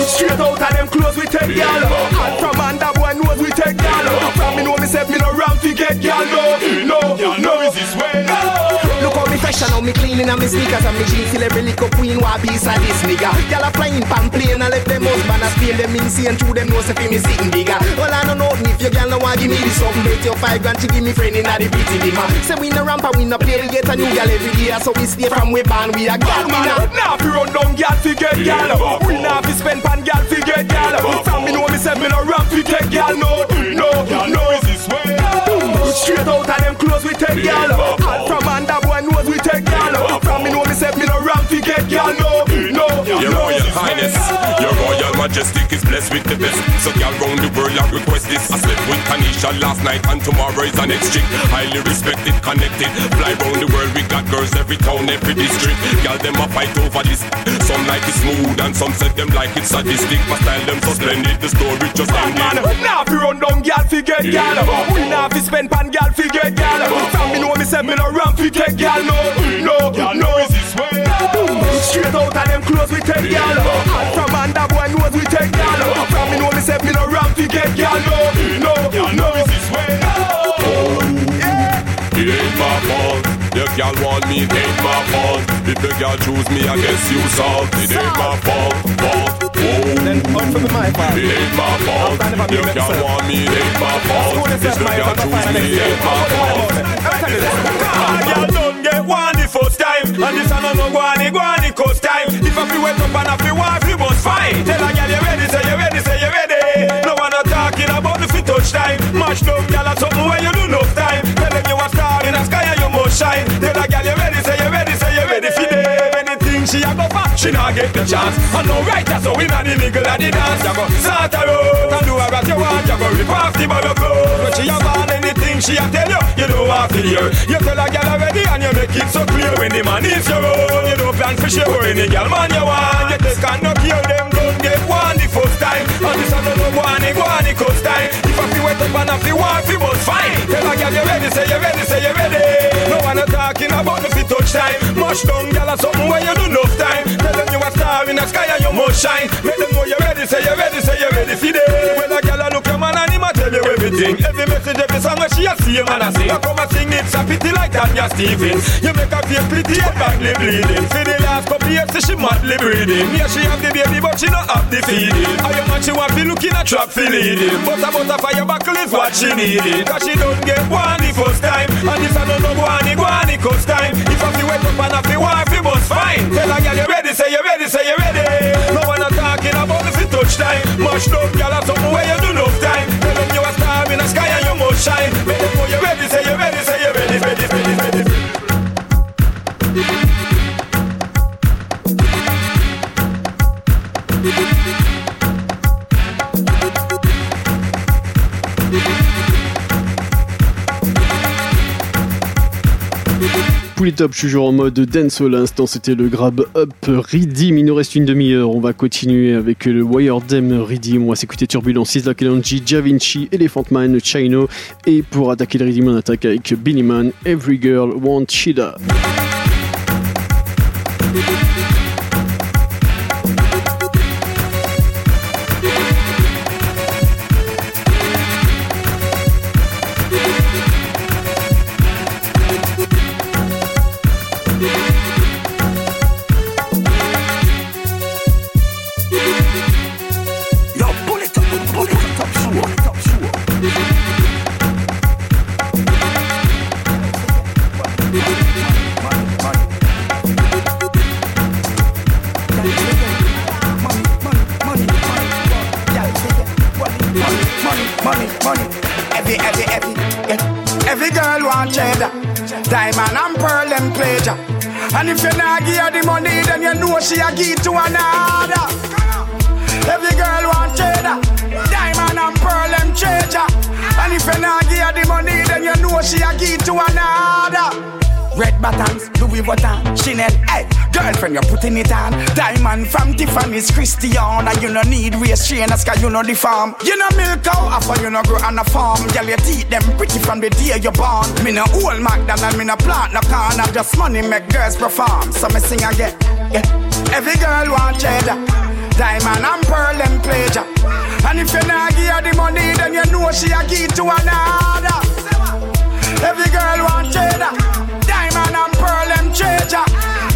Straight out of them clothes we take gal. And from under boy knows we take gal. From me know me say me no run fi get gal. No, no, no. Is this way? Look how me fresh and how me cleaning and me sneakers and me jeans till every little queen want be a this nigga. Gyal a flying pan plane and left them husband a steal them insane through them nose if me sitting bigger. Well I don't know if your girl no want give me this something bet your five grand she give me friend in a the pretty dimmer. Say we no ramp and we no play we get a new girl every year so we stay from we born we a Bad gal man, man. now fi run down gal fi get gal. We now fi spend pan gal fi get gal. From me know me say me no run fi take gal. No, no, no. no, Is this way? Straight out of them clothes we take gal. And from under boy knows we take gal. From me know me say me no run fi get gal. No, no, Your no. Royal Highness, Your Royal Majestic is blessed with the best. So y'all round the world I request this. I slept with Tanisha last night and tomorrow is our next chick. Highly respected, connected. Fly round the world, we got girls every town, every district. Y'all them a fight over this. Some like it smooth and some said them like it sadistic. My style them so splendid, the story just Bad man, ended. now fi run down gal fi get gal. We now fi spend pan gal fi get gal. From me know me say me no run fi take gal. No, no, no. Is this way? Straight out of them clothes we take gal. And from under boy knows we take gal. From me know me say me no run fi get gal. No, no, no. Is this way? It ain't my fault. The girl want me, it ain't my fault. If the girl choose me, I guess you salt. It ain't my fault, fault. Then point for my fault. It ain't my fault. The girl want me, it ain't my fault. If the girl choose me, it ain't my fault. Ah, girl don't get one the first And this a no no guani guani coast time. If I feel wet up and I feel want feel was fine Tell a girl you ready, say you ready, say you ready? No one not talking about the fit touch time. Mash down girl or something where you do enough time. Tell them you a star in the sky and you must shine. Tell a girl you ready, say you ready, say you ready? For them Anything she a go for, she not get the chance. And no right so we not the nigga of the dance. You go start her out and do what you want You go rip off the bottle clothes When she a want anything she a tell you You don't have to hear. You tell a girl already and you make it so clear. When the man is your own You don't plan for sure. Any girl man you want You and knock you them. Don't get one the first time. And this a no no guani guani coast time. If I feel wet up and I feel want feel must fine Tell a girl you ready? Say you ready? Say you ready? No one a talking about the fit touch time. Mush down girl or something where you do shine. Make everything. Every message every song where she a him and a sing. I come and sing it's a pity like Tanya Stephens You make her feel pretty and badly bleeding. For the last couple years she madly breathing. Yeah she have the baby but she not have the feeding. I am she want be looking a trap for leading. But a but fire buckle is what she needed. Cause she don't get one the first time. And this a no no guani guani coast time. If I feel wet up and I feel wife it must fine. Tell a girl you ready? Say you ready? Say you ready? No one a talking about the fit touch time. Much love girl or something where you do enough time shine. Them know you ready say you ready say you ready ready ready ready Je suis toujours en mode dance à l'instant, c'était le grab up Redeem. Il nous reste une demi-heure, on va continuer avec le Wire Dem Redeem. On va s'écouter Turbulence, Isla Kelanji, Javinci, Elephant Man, Chino. Et pour attaquer le Redeem, on attaque avec Billy Man, Every Girl Want Shida. Money, then you know she a give to another. Every girl want cheddar. Diamond and pearl and treasure. And if you not give the money, then you know she a give to another. Red buttons, Louis Vuitton, Chanel. Hey, girlfriend, you're putting it on. Diamond from Tiffany's, Christian. And you no need race trainers, cause you know the farm. You know milk cow, after you no grow on a farm. Girl, your teeth them pretty from the day you're born. Me no old McDonald, me no plant no corn. I just money make girls perform. So me sing again. Yeah. Every girl want cheddar. Diamond and pearl and pleasure. And if you not give her the money, then you know she a give to another. Every girl want cheddar. Treasure.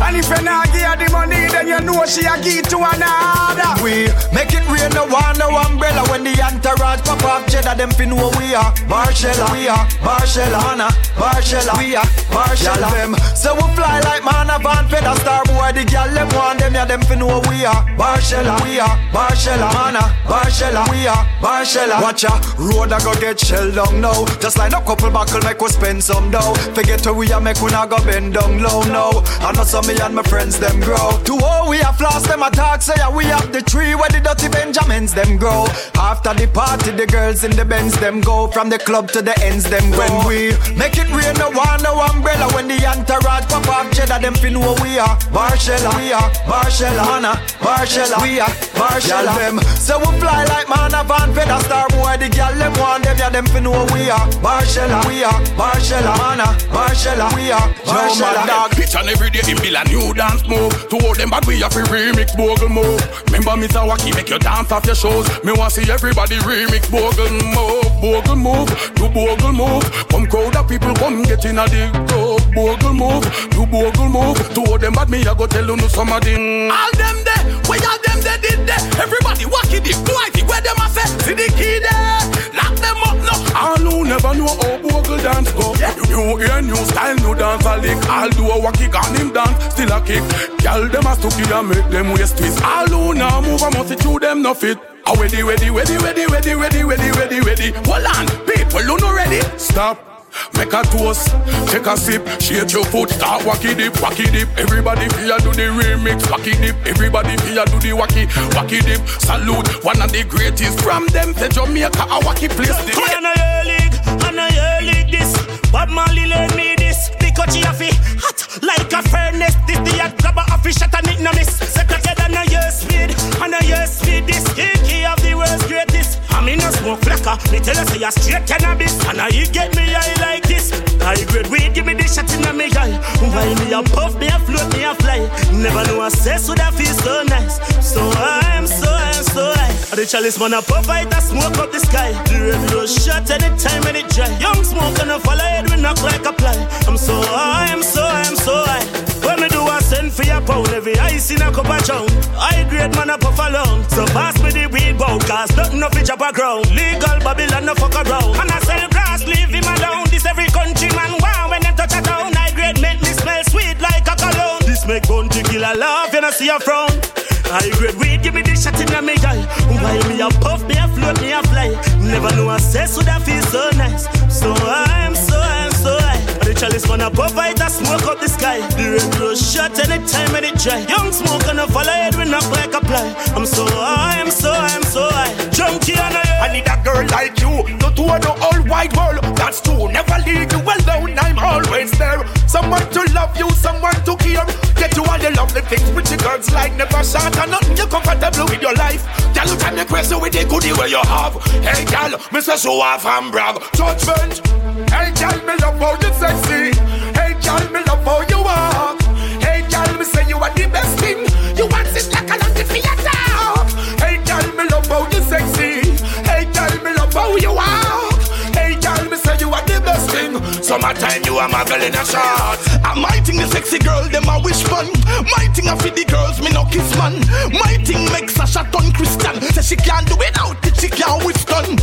And if you not give the money, then you know she a give to another. We make it rain, no one, no umbrella. When the entourage pop up, cheddar, them fin know we are. Marshalla, we are. Marshalla, Anna, Marshalla, we are. Marshalla, them. So we fly like man of van feather star boy. The gal them want them, yeah, them fin know we are. Marshalla, we are. Marshalla, Anna, Marshalla, we are. Marshalla. Watch ya, road I go get shell down now. Just like a couple buckle make we spend some dough. Forget who we are, make we not go bend down low, no. I know some me and my friends them grow. To all we have floss them attack, say yeah, we have the tree where the dirty Benjamins them grow. After the party, the girls in the Benz them go. From the club to the ends them go. When we make it rain, no one, no umbrella. When the entourage pop up, cheddar them fin who we are. Marshalla, we are. Marshalla, Anna, Marshalla, we are. Marshalla, them. So we fly like man of van feather star boy. The gal them want them, yeah, them fin who we are. Marshalla, we are. Marshalla, Anna, Marshalla, we are. Marshalla. dog, bitch, and every day him build a new dance move. To all them bad, we have to remix bogle move. Remember, Mr. Wacky, make you dance off your shows. Me want see everybody remix bogle move, bogle move, do bogle move. Come crowd of people, come get in a club. Bogle move, do bogle move. To all them bad, me I go tell you no some of them. All them there, where all them there did there. Everybody wacky the whitey, where them a say, see the key there. Lock them up now. All who never know how bogle dance go. New ear, new style, new dance a lick. All do a wacky gun him dance, still a kick. Girl them a stooky and make them waist twist. All who now move a chew them no fit. A ready, ready, ready, ready, ready, ready, ready, ready, ready. Hold on, people who no ready. Stop. Make a toast, take a sip, shake your foot, start wacky dip, wacky dip. Everybody feel do the remix, wacky dip. Everybody feel do the wacky, wacky dip. Salute one of the greatest from them to Jamaica, a wacky place. Come on, your league, and your league this. Bob Marley learn me this. Because she a fi hot like a furnace. This the hot grabber a fi shot and it no miss. And a year speed, and a year speed. This key of the world's greatest. I mean no smoke flacker. Me tell you say you straight cannabis, and I get me high like this. High grade weed, give me the shot in me eye. Why me a puff, me a float, me a fly. Never know a sex would have feel so nice. So I'm so I'm so high. The chalice man a puff fight a smoke up the sky. The radio shot anytime it dry. Young smoke and a follow head we knock like a fly. I'm so high, I'm so I'm so high. A send for your pound, every ice in a cup of chown. High grade man a puff alone. So pass me the weed bowl, cause nothing no fit up a ground. Legal Babylon no fuck around. And I sell grass, leave him alone. This every country man wow when them touch a town. High grade make me smell sweet like a cologne. This make Bounty Killer laugh, you know see a frown. High grade weed, give me the shot in me eye. While me a puff, me a float, me a fly. Never know a sex would have feel so nice. So I'm so I'm so high. The chalice man a puff fight a smoke up the sky. The radio shot anytime and it dry. Young smoke and a follow head we knock like a fly. I'm so high, I'm so high, I'm so high. Junkie and I. I need a girl like you to tour the whole wide world. That's true. Never leave you alone. I'm always there. Someone to love you, someone to care. Get you all the lovely things pretty girls like never shot and nothing. You're comfortable with your life. Girl, you time me crazy with the goodie where you have. Hey, me say show off and brag. Judgment. Hey, girl, me love how you Hey, girl, me love how you walk. Hey, girl, me say you are the best thing. Summertime, you are my girl in a shot. My thing the sexy girl, them a wish fun. My thing a fit the girls, me no kiss man. My thing makes a shot on Christian. Say she can't do it out, she can't withstand.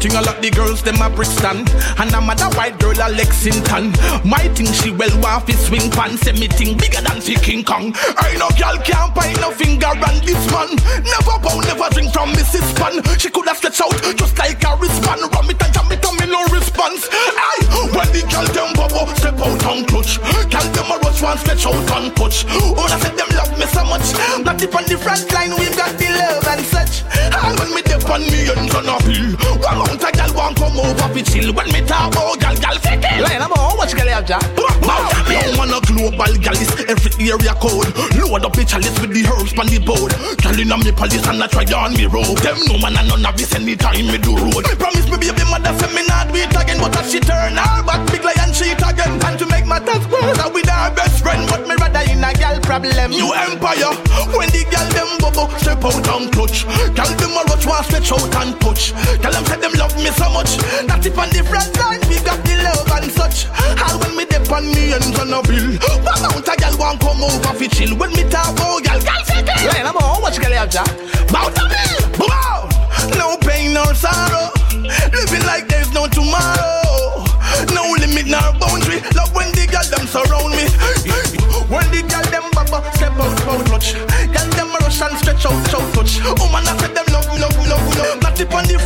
Thing a lot the girls, them a Brixton. And I'm a white girl a Lexington. My thing she well want fi swing pan. Say me thing bigger than fi King Kong. I no girl can't buy no finger on this man. Never bow, never drink from Mrs. Pan. She coulda stretched out just like a wristband. Rum it and jam it and me no response. Aye, when the girl them bubble step out and clutch. Girl them a rush one stretch out and touch. Oh, I said them love me so much. Not dip on the front line, we've got the love and such. And when me dip on me and on a feel, one mount a girl want come over fi chill when me talk about gal gal fit it. Line, I'm on, what you got there, Young man a global gal is every area code. Load up the chalice with the herbs on the board. Gal inna me palace and I try on me road. Them no man and none of this anytime me do road. Me promise me baby mother say me not do it again, but as she turn her back, big lion cheat again. And to make matters worse, I with her best friend, but me rather in a gal problem. New empire, when the gal them bubble, step out and clutch. Gal them a rush, want stretch out and touch. Gal them say them love me so much. That if on the front line, we got the love and such. All when me dip on me ends on a bill. One out a gal want come over fi chill. When me talk about gal, gal say it. Line, I'm on, what you got there, Bout a bill, boom out. No pain nor sorrow. Love when the gal them surround me. When the gal them baba step out, out touch. Gal them rush and stretch out, out touch. Oh man, I said them love, love, love, love. Not on the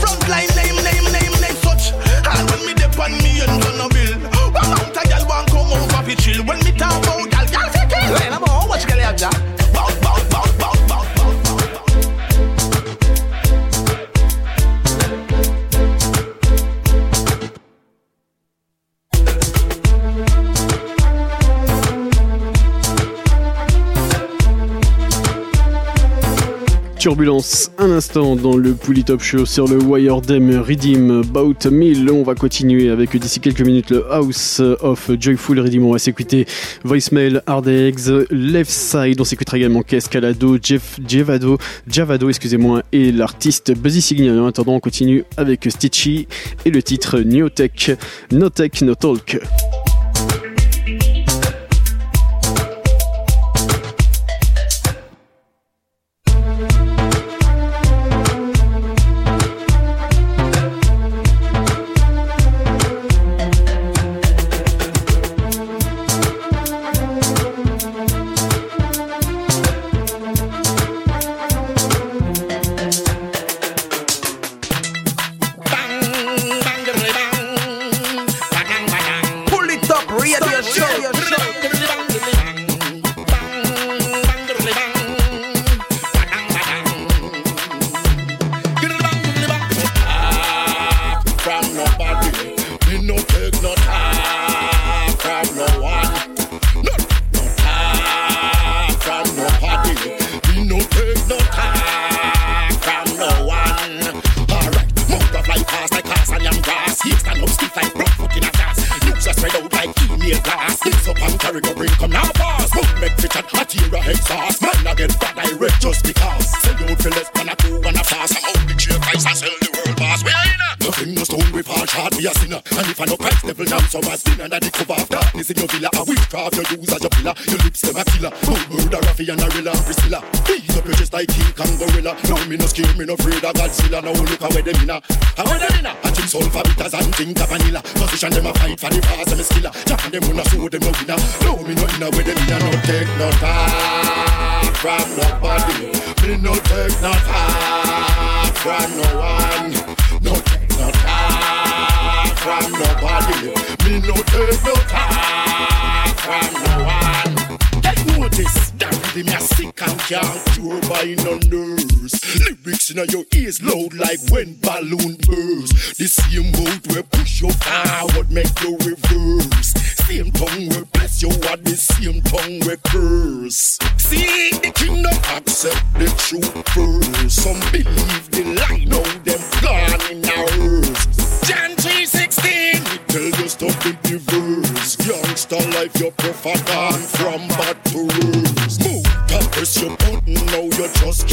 Turbulence, un instant dans le Pouli Top Show sur le Wiredem Redeem Bout 1000. On va continuer avec d'ici quelques minutes le House of Joyful Redeem. On va s'écouter Voicemail, Hard Eggs, Left Side. On s'écoutera également Cascalado, Jeff, Jevado, Javado, excusez-moi, et l'artiste Buzzy Signal. En attendant, on continue avec Stitchy et le titre New Tech, No Tech, No Talk.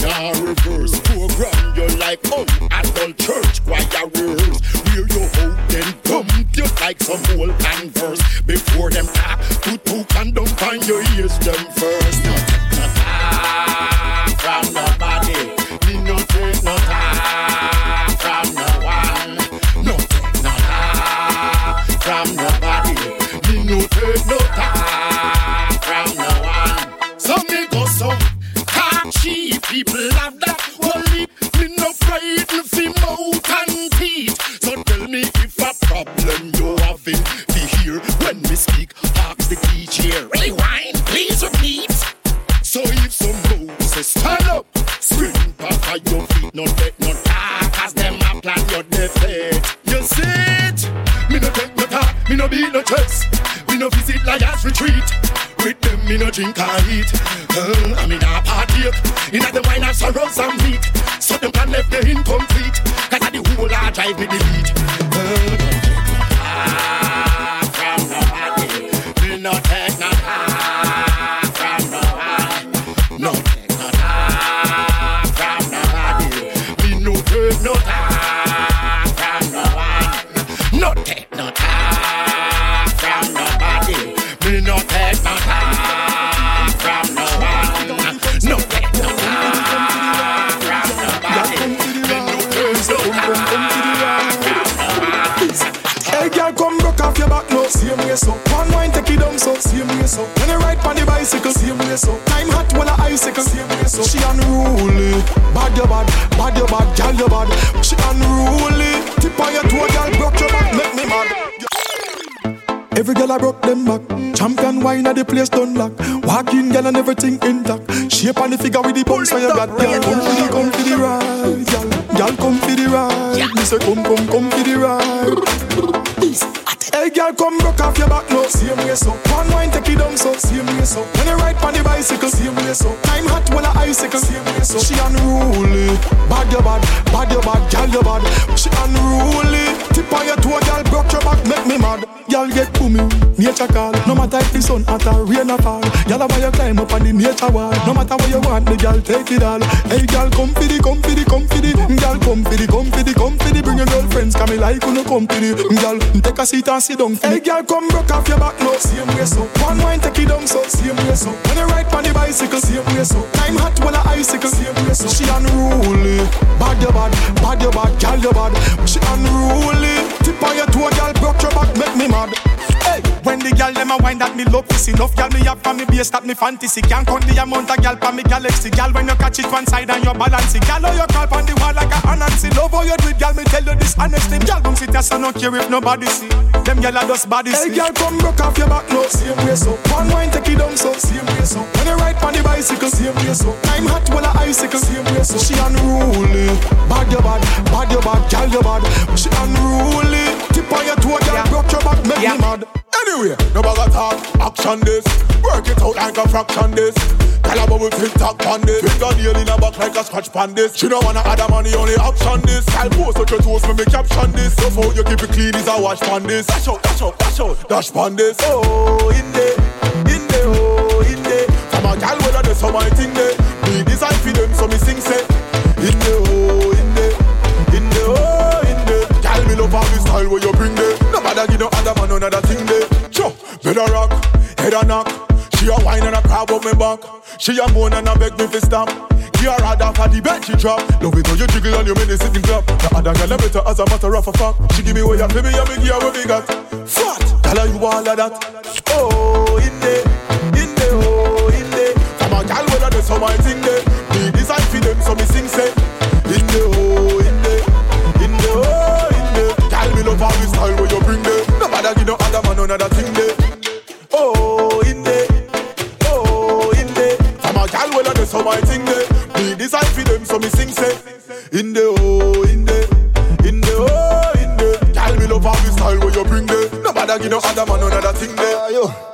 Can't reverse. Program you like oh, adult church choir rehearse. Where you hold then dump you like some old converse. Before them talk, put two condom on your ears them first. No no talk from nobody. Me no take no talk people have that only me no frightened fi mouth and teeth. So tell me if a problem you having fi hear when me speak. Ask the DJ. Rewind, please repeat. So if some Moses stand up, scream back at your feet, no take no talk as them a plan your defeat. You see? it? Me no take no talk, me no beat no test. We no visit liars retreat. Me no drink or eat. Uh, I mean, I party in the wine and sorrows and meat. So them can left the incomplete. Cause of the whole I drive me delete. Them back. Champion wine at the place done lock. Walk in, girl, and everything intact. Shape on the figure with the bounce where you got, girl. Come for the, come for the ride, girl. Girl, come for the ride. Me say, come, come, come for the ride. Hey girl, come broke off your back now. Same way so. One wine take it down so. Same way so. When you ride on the bicycle. Same way so. Time hot when a icicle. Same way so. She unruly. Bad your bad, bad your bad, girl your bad. She unruly. Tip on your toe, girl, broke your back, make me mad. Girl get booming, nature call. No matter if the sun hot or rain or fall. Girl, why you climb up on the nature wall? No matter what you want, the girl take it all. Hey girl, come for the, come for the, come for the. Girl, come for the, come for the, come for the. Bring your girlfriends, come me like you no company. Girl, take a seat and sit down. Hey girl, come broke off your back now. Same way so. One wine take it down so. Same way so. When you ride on the bicycle. Same way so. Time hot when a icicle. Same way so. She unruly. Bad your bad, bad your bad, girl your bad. She unruly. Tip on your toe, girl, broke your back, make me mad. When the girl them a wine that me love is enough, girl me have for me base that me fantasy. Can't count the amount of girl for me galaxy. Girl when you catch it one side and you balance it. Girl how oh, you call on the wall like a Anansi. Love how you do it, girl me tell you this honestly. Girl don't sit there so no care if nobody see. Them girl are just body Hey girl come broke off your back now, same way so. One wine take it down so, same way so. When you ride on the bicycle, same way so. Time hot when a icicle, same way so. She unruly, bad your bad, bad your bad, girl your bad. She unruly, on your toe, girl broke your back, make me mad. Anyway, no bag of talk, action this. Work it out like a fraction this. Tell a bubble tick tock on this. Finger nail in a back like a scratch pan this. She don't wanna add a money, only action this. I'll post out your toes, me me caption this. So for you keep it clean is a wash pan this. Dash out, dash out, dash out, dash pan this. Oh, in there, in there, oh, in there. From a gal whether there's some my thing there. Me design for them, so me sing say. In there, oh. There. Give no other man another thing there. Sure, better rock, head a knock. She a wine and a crab up me back. She a moan and a beg me fi stop. Give her hard off at the bed she drop. Love it how you jiggle and you make the sitting clap. The other girl a better as a matter of a fact. She give me what you give me and me give her what me got. Fat, tell her you all of that. Oh, in there, in there, oh, in there. From a gal whether there's some my thing there. Me design for them so me sing say. My thing there. Me design for them so me sing say. In there, oh, in there, in there, oh, in there. Gal me love all the style where you bring there. No matter give no other man another thing there. Yo,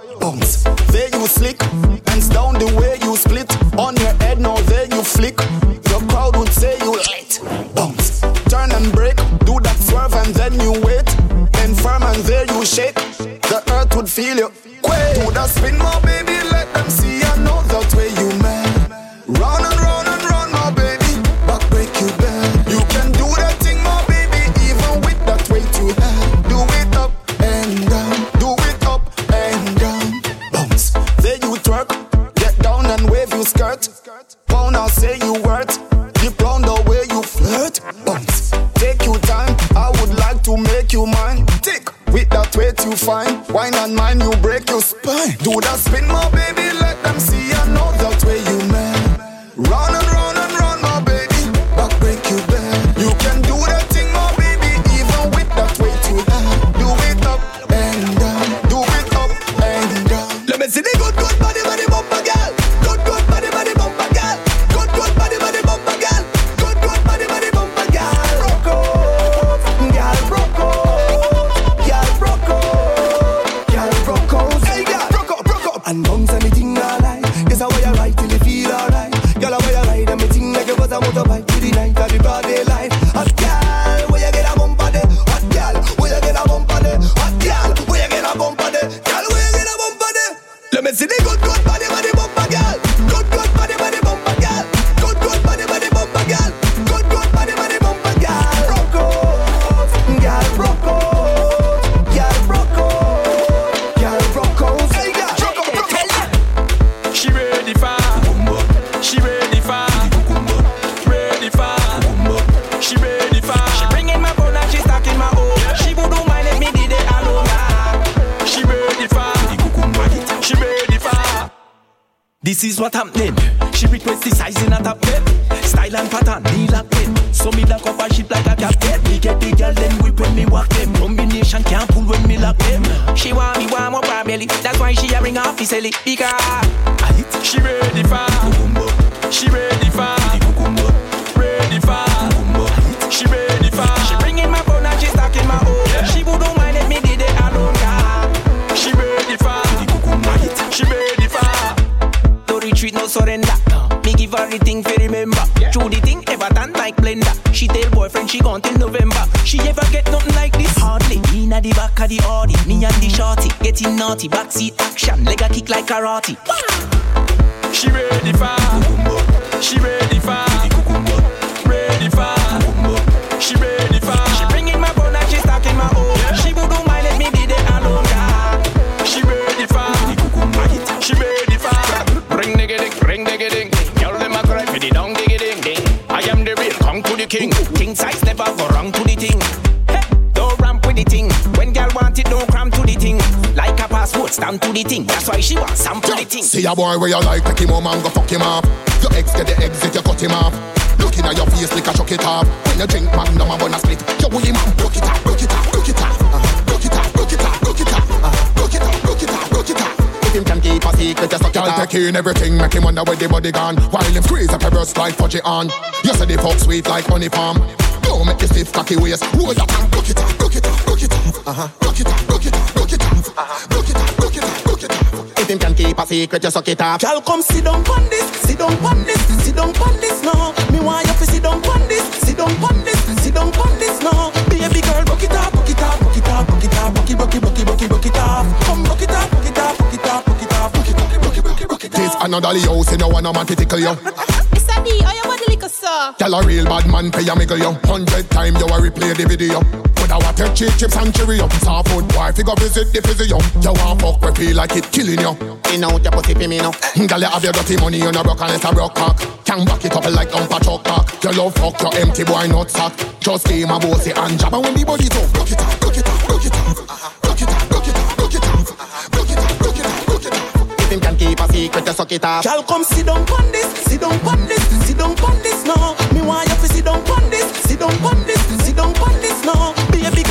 to the thing. That's why she want some to the thing. See a boy where you like, take him home and go fuck him up. Your ex get the exit, you cut him off. Looking at your face like a chuck it up. When you drink magnum and wanna split, you will him up. Broke it up, broke it up, broke it up. Uh-huh. Broke it up, broke it up, broke it up. Uh-huh. Broke it up, broke it up, broke it up. If him can keep a secret, you suck it up. take in everything, make him wonder where the body gone. While him squeeze up your breast like fudge it on. You say the fuck sweet like honey palm. Don't make you stiff cocky waist. Roll your tongue, broke it up, broke it up, broke it up. Uh-huh. Secret, you suck it up. Y'all come sit down on this, sit down on this, sit down on this now. Me want you to sit down on this, sit down on this, sit down on this now. Baby girl, book it up, book it up, book it up, book it up, book it, book it, book it, book it, book it up. Come book it up, book it up, book it up, book it up, book it, book it, book it, book it, book it up. This another Leo, say no one a man to tickle you. Mr. D, oh, you want the liquor, sir? Y'all a real bad man, pay a miggle you. Hundred time you a replay the video. But I want take cheap chips and Cheerio. Soft food boy, figure visit the physio. You want fuck we feel like it killing you. In out your pussy for me now. Girl, you have your dirty money, you no broke and it's a broke cock. Can back it up like dumper truck cock. Your love fuck your empty boy not sack. Just game a bossy and jab. And when the body talk, broke it up, broke it up, broke it up. Uh-huh. Broke it up, broke it up, broke it up. Uh-huh. Broke it up, broke it up, broke it up. If him can keep a secret, you suck it up. Y'all come sit down on this, sit down on this, sit down on this now. Me want you to sit down on this, sit down on this, sit down on this now.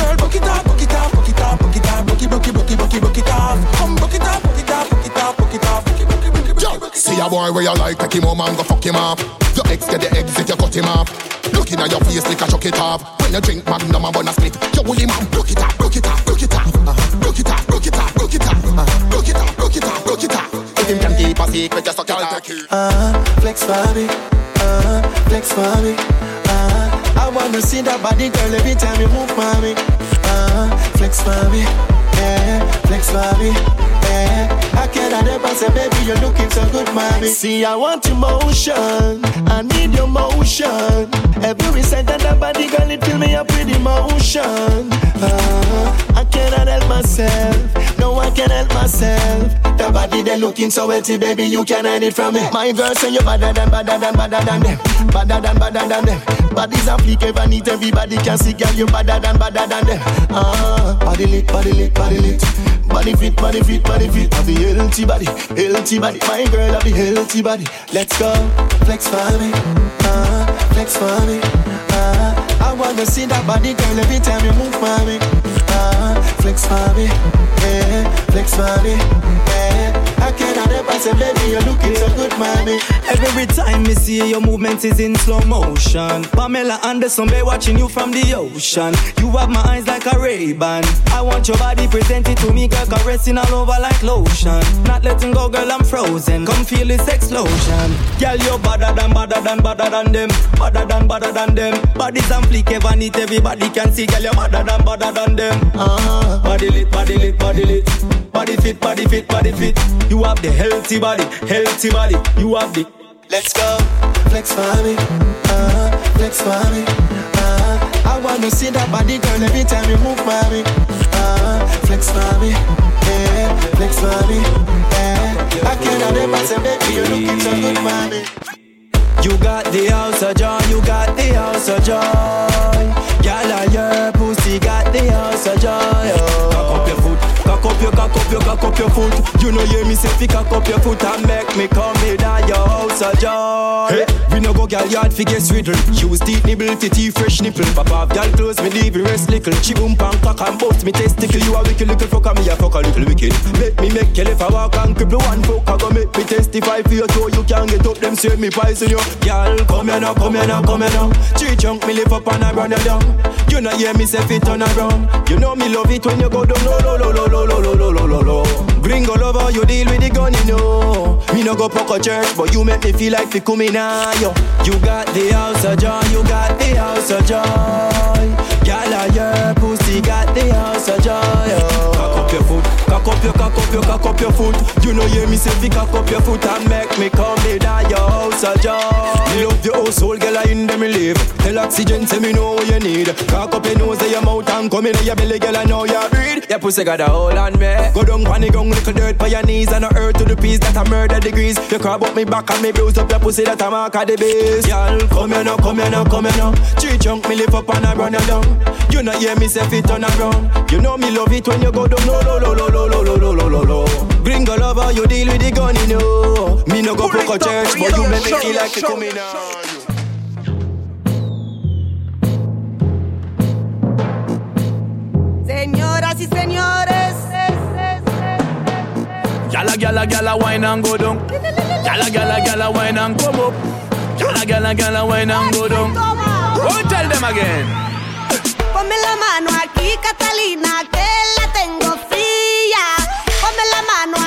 Baby girl, book it up, book it up, book it up, book it up, book it, book it, book it, book it, book it up. Come book it up, book it up, book it up, book it up, book it, book it, book it, book it. See a boy where you like, take him home and go fuck him up. Your ex get the exit, you cut him off. Looking at your face like a chuck it off. When you drink magnum and wanna split, you will him up. Broke it up, broke it up, broke it up. Uh-huh. Broke it up, broke it up, broke it up. Uh-huh. It up, broke it up, broke it up. If him can keep a secret, just suck it up. Uh, flex for me, uh, flex for me. Uh, I wanna see that body girl every time you move, mommy. Flex for me, yeah, flex for me, yeah. I cannot ever say, baby, you're looking so good, mommy. See, I want your motion, I need your motion. Every second that body girl, it fill me up with emotion. Uh, I cannot help myself, no, I can't help myself. The body they looking so healthy, baby, you can hide it from me. My girl say you better than, better than, better than them, better than, better than them. Bodies a fleek, ever neat, everybody can see, girl, you better than, better than them. Ah, body lit, body lit, body lit. Body fit, body fit, body fit. Have the healthy body, healthy body. My girl have the healthy body. Let's go, flex for me, uh, flex for me. Uh, I wanna see that body, girl, every time you move, mommy. Uh, flex for me, yeah, flex for me, yeah. I cannot ever say, baby, you're looking so good, mommy. Every time me see your movement is in slow motion. Pamela Anderson, be watching you from the ocean. You have my eyes like a Ray-Ban. I want your body presented to me, girl, caressing all over like lotion. Not letting go, girl, I'm frozen. Come feel this explosion. Girl, you're better than, better than, better than them. Better than, better than them. Bodies and flick, ever neat, everybody can see. Girl, you're better than, better than them. Uh-huh. Body lit, body lit, body lit. Body fit, body fit, body fit. You have the healthy body, healthy body. You have the. Let's go, flex for me, uh, flex for me. Uh, I wanna see that body, girl, every time you move, mommy. Uh, flex for me, yeah, flex for me, yeah. I cannot ever say, baby, you're looking so good, mommy. You got the house of joy, you got the house of joy. Girl, your pussy got the house of joy. Oh. You cock up your foot. You know hear me say fi cock up your foot and make me come in at your house of joy. Hey. We no go gal yard fi get riddle. Use teeth nibble fi tea fresh nipple. Pop off gal clothes me leave rest little. Chi boom pam cock and bust me testicle. You a wicked little fucker me a fuck a little wicked. Make me make you if I walk and cripple one fuck I go make me testify for your toe. You can get up them say me poison you. Gal come here now, come here now, come here now. Three chunk me lift up and I run you down. You know hear me say fit turn around. You know me love it when you go down low, low, low, low, low, low, low, low, low, low. Gringo lover, you deal with the gun, you know. Me no go poker church, but you make me feel like fi coming yo. You got the house of joy, you got the house of joy. Gyal, your pussy got the house of joy, yo. Cock up your foot, cock up your, cock up your, cock up your foot. You know hear me say fi cock up your foot and make me come in at your house of joy. Me love your household, girl, I in them me live. Tell oxygen, say me know what you need. Cock up your nose, say your mouth and come in your belly, girl, I know you breathe. Your pussy got a hold on me. Go down, panic, gong, little dirt by your knees and a earth to the piece that I murder degrees. You crab up me back and me bruise up your pussy that I mark at the base. Y'all, come here now, come here now, come here now. Three chunk me lift up and I run you down. You know hear me say fit turn around. You know me love it when you go down low, low, low, low, low, low, low, low, low, low, low. Gringo lover, you deal with the gun, you know. Me no go poker church, but you make me feel like you coming now. Señoras y señores. Gala, gala, gala, wine and go down. Gala, gala, gala, wine and come up. Gala, gala, gala, wine and go down. Go tell them again. Ponme la mano aquí, Catalina, que la tengo. Ponme la mano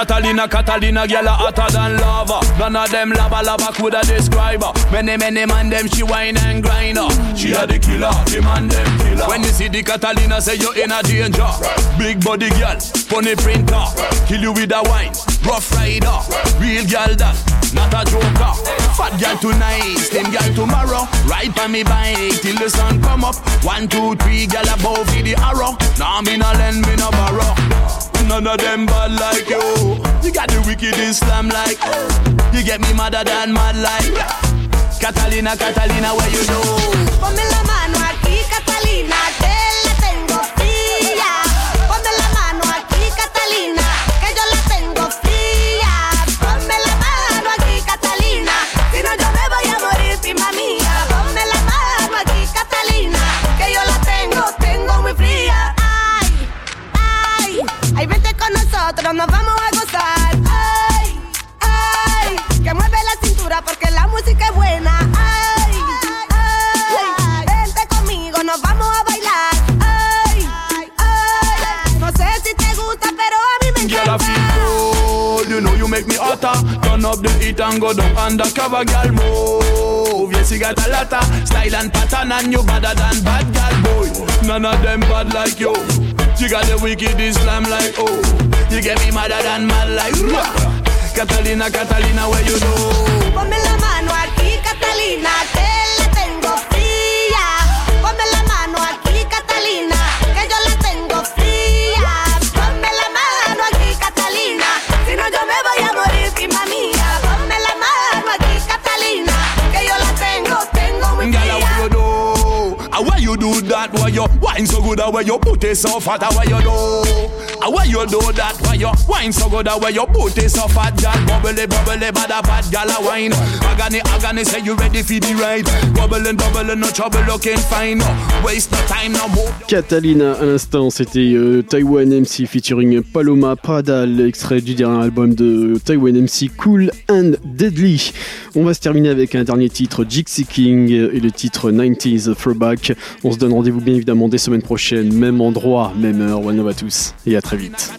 Catalina, Catalina, girl hotter than lava. None of them lava lava coulda describe her. Many, many man them she wine and grind her. She a the killer, the man them killer. When you see the Catalina, say you in a danger. Big body girl, funny printer, kill you with a wine. Rough rider, real girl that, not a joker. Fat girl tonight, slim girl tomorrow. Ride on me bike till the sun come up. One, two, three, girl above the arrow. Now me no lend, me no borrow. None of them bad like you. You got the wicked Islam like. You get me madder than mad like. Catalina, Catalina, where you know? Ponme la mano aquí, Catalina, que ay, vente con nosotros, nos vamos a gozar. Ay, ay, que mueve la cintura porque la música es buena. Ay, ay, vente conmigo, nos vamos a bailar. Ay, ay, no sé si te gusta, pero a mí me encanta. you know you make me hotter. Turn up the heat and go down undercover, girl, move. Yes, you got a lot of style and pattern, and you better than bad girl, boy. None of them bad like you. You got the wicked Islam like oh. You get me madder than mad like rah. Catalina, Catalina, where you know? Ponme la mano aquí, wine so good? How why you put it so fat? Why you do? Why you do that? Why you wine so good? How why you put it so fat? Girl, bubbly, bubbly, bad bad gal a wine. Agony, agony, say you ready for the ride? Bubbling, bubbling, no trouble, looking fine. Waste no time, no more. Catalina à l'instant, c'était euh, Taiwan MC featuring Paloma Pradal, extrait du dernier album de Taiwan MC Cool and Deadly. On va se terminer avec un dernier titre, Jixi King et le titre 90s Throwback. On se donne rendez-vous bien évidemment moment dès semaine prochaine, même endroit, même heure. One love à tous et à très vite.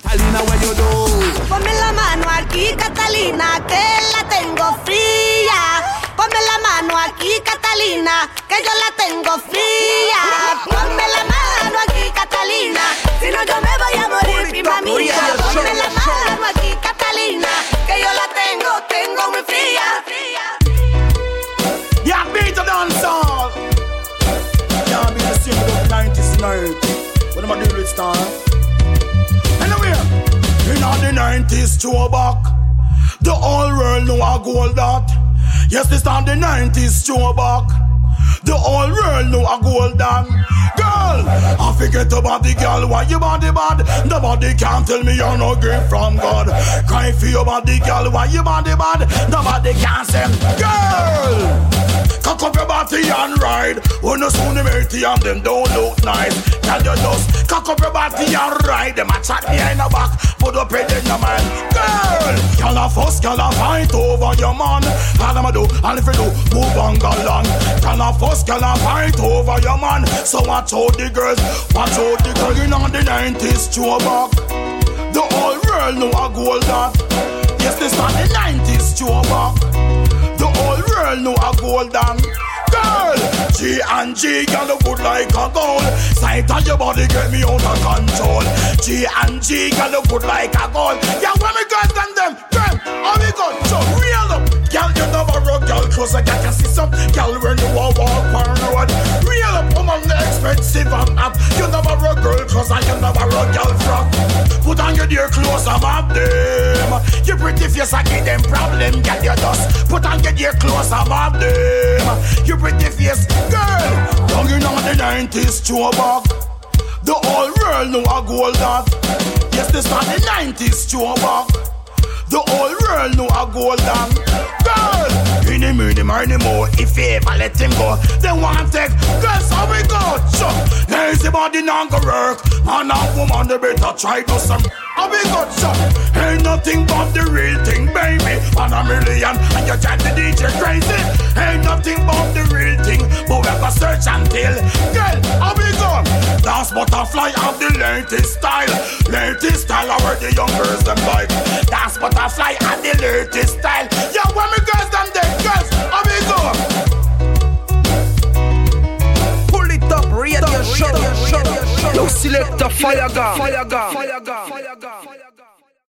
Night. What am I doing with star? Anyway, in the 90s throwback. a gold that. Yes, this time the 90s throwback. The whole world know a golden girl. I forget about the girl, why you body bad? The body can't tell me you're no gift from God. Cry for your body, girl, why you body bad? The body can't say, girl. Cock up your body and ride. When you soon matey and them don't look nice. Tell you just cock up your body and ride. Them a chat behind the back, put up it in the man. Girl, y'all a fuss, y'all a fight over your man. All them a do, all if you do, move on, go long. Y'all a fuss, y'all a fight over your man. So watch out the girls, watch out the girls in on the 90s, throw back. The whole world know a gold that. Yes, this not the 90s, throw back. Whole know a golden girl. G and G, girl look good like a gold. Sight on your body get me out of control. G and G, girl look good like a gold. Yeah, when me girls and them, how we go? So real up, girl you never rub, girl close I can see some girl when you a walk on road. Real up, woman expensive and up. You never rub girl close and you never rub girl frock. Put on your dear clothes, I'm up them. You pretty face, I give them problem, girl you just put on your dear clothes, I'm up them. You pretty face, girl. Down in the 90s, throwback. The whole world know a gold that. Yes, this not the 90s, throwback. The whole world know a golden girl. In the minute, money more. If you ever let him go, then one take. Guess how we go? So, lazy body not go work. Man and woman, they better try do some. How we go? So, ain't nothing but the real thing, baby. On a million, and you chat the DJ crazy. Ain't nothing but the real thing, but we have to search until. Girl, how we go? Dance butterfly of the latest style. Latest style, where the young girls them like. Dance butterfly of the latest style. Yeah, selector, fire gun. Fire gun. Fire gun. Fire gun.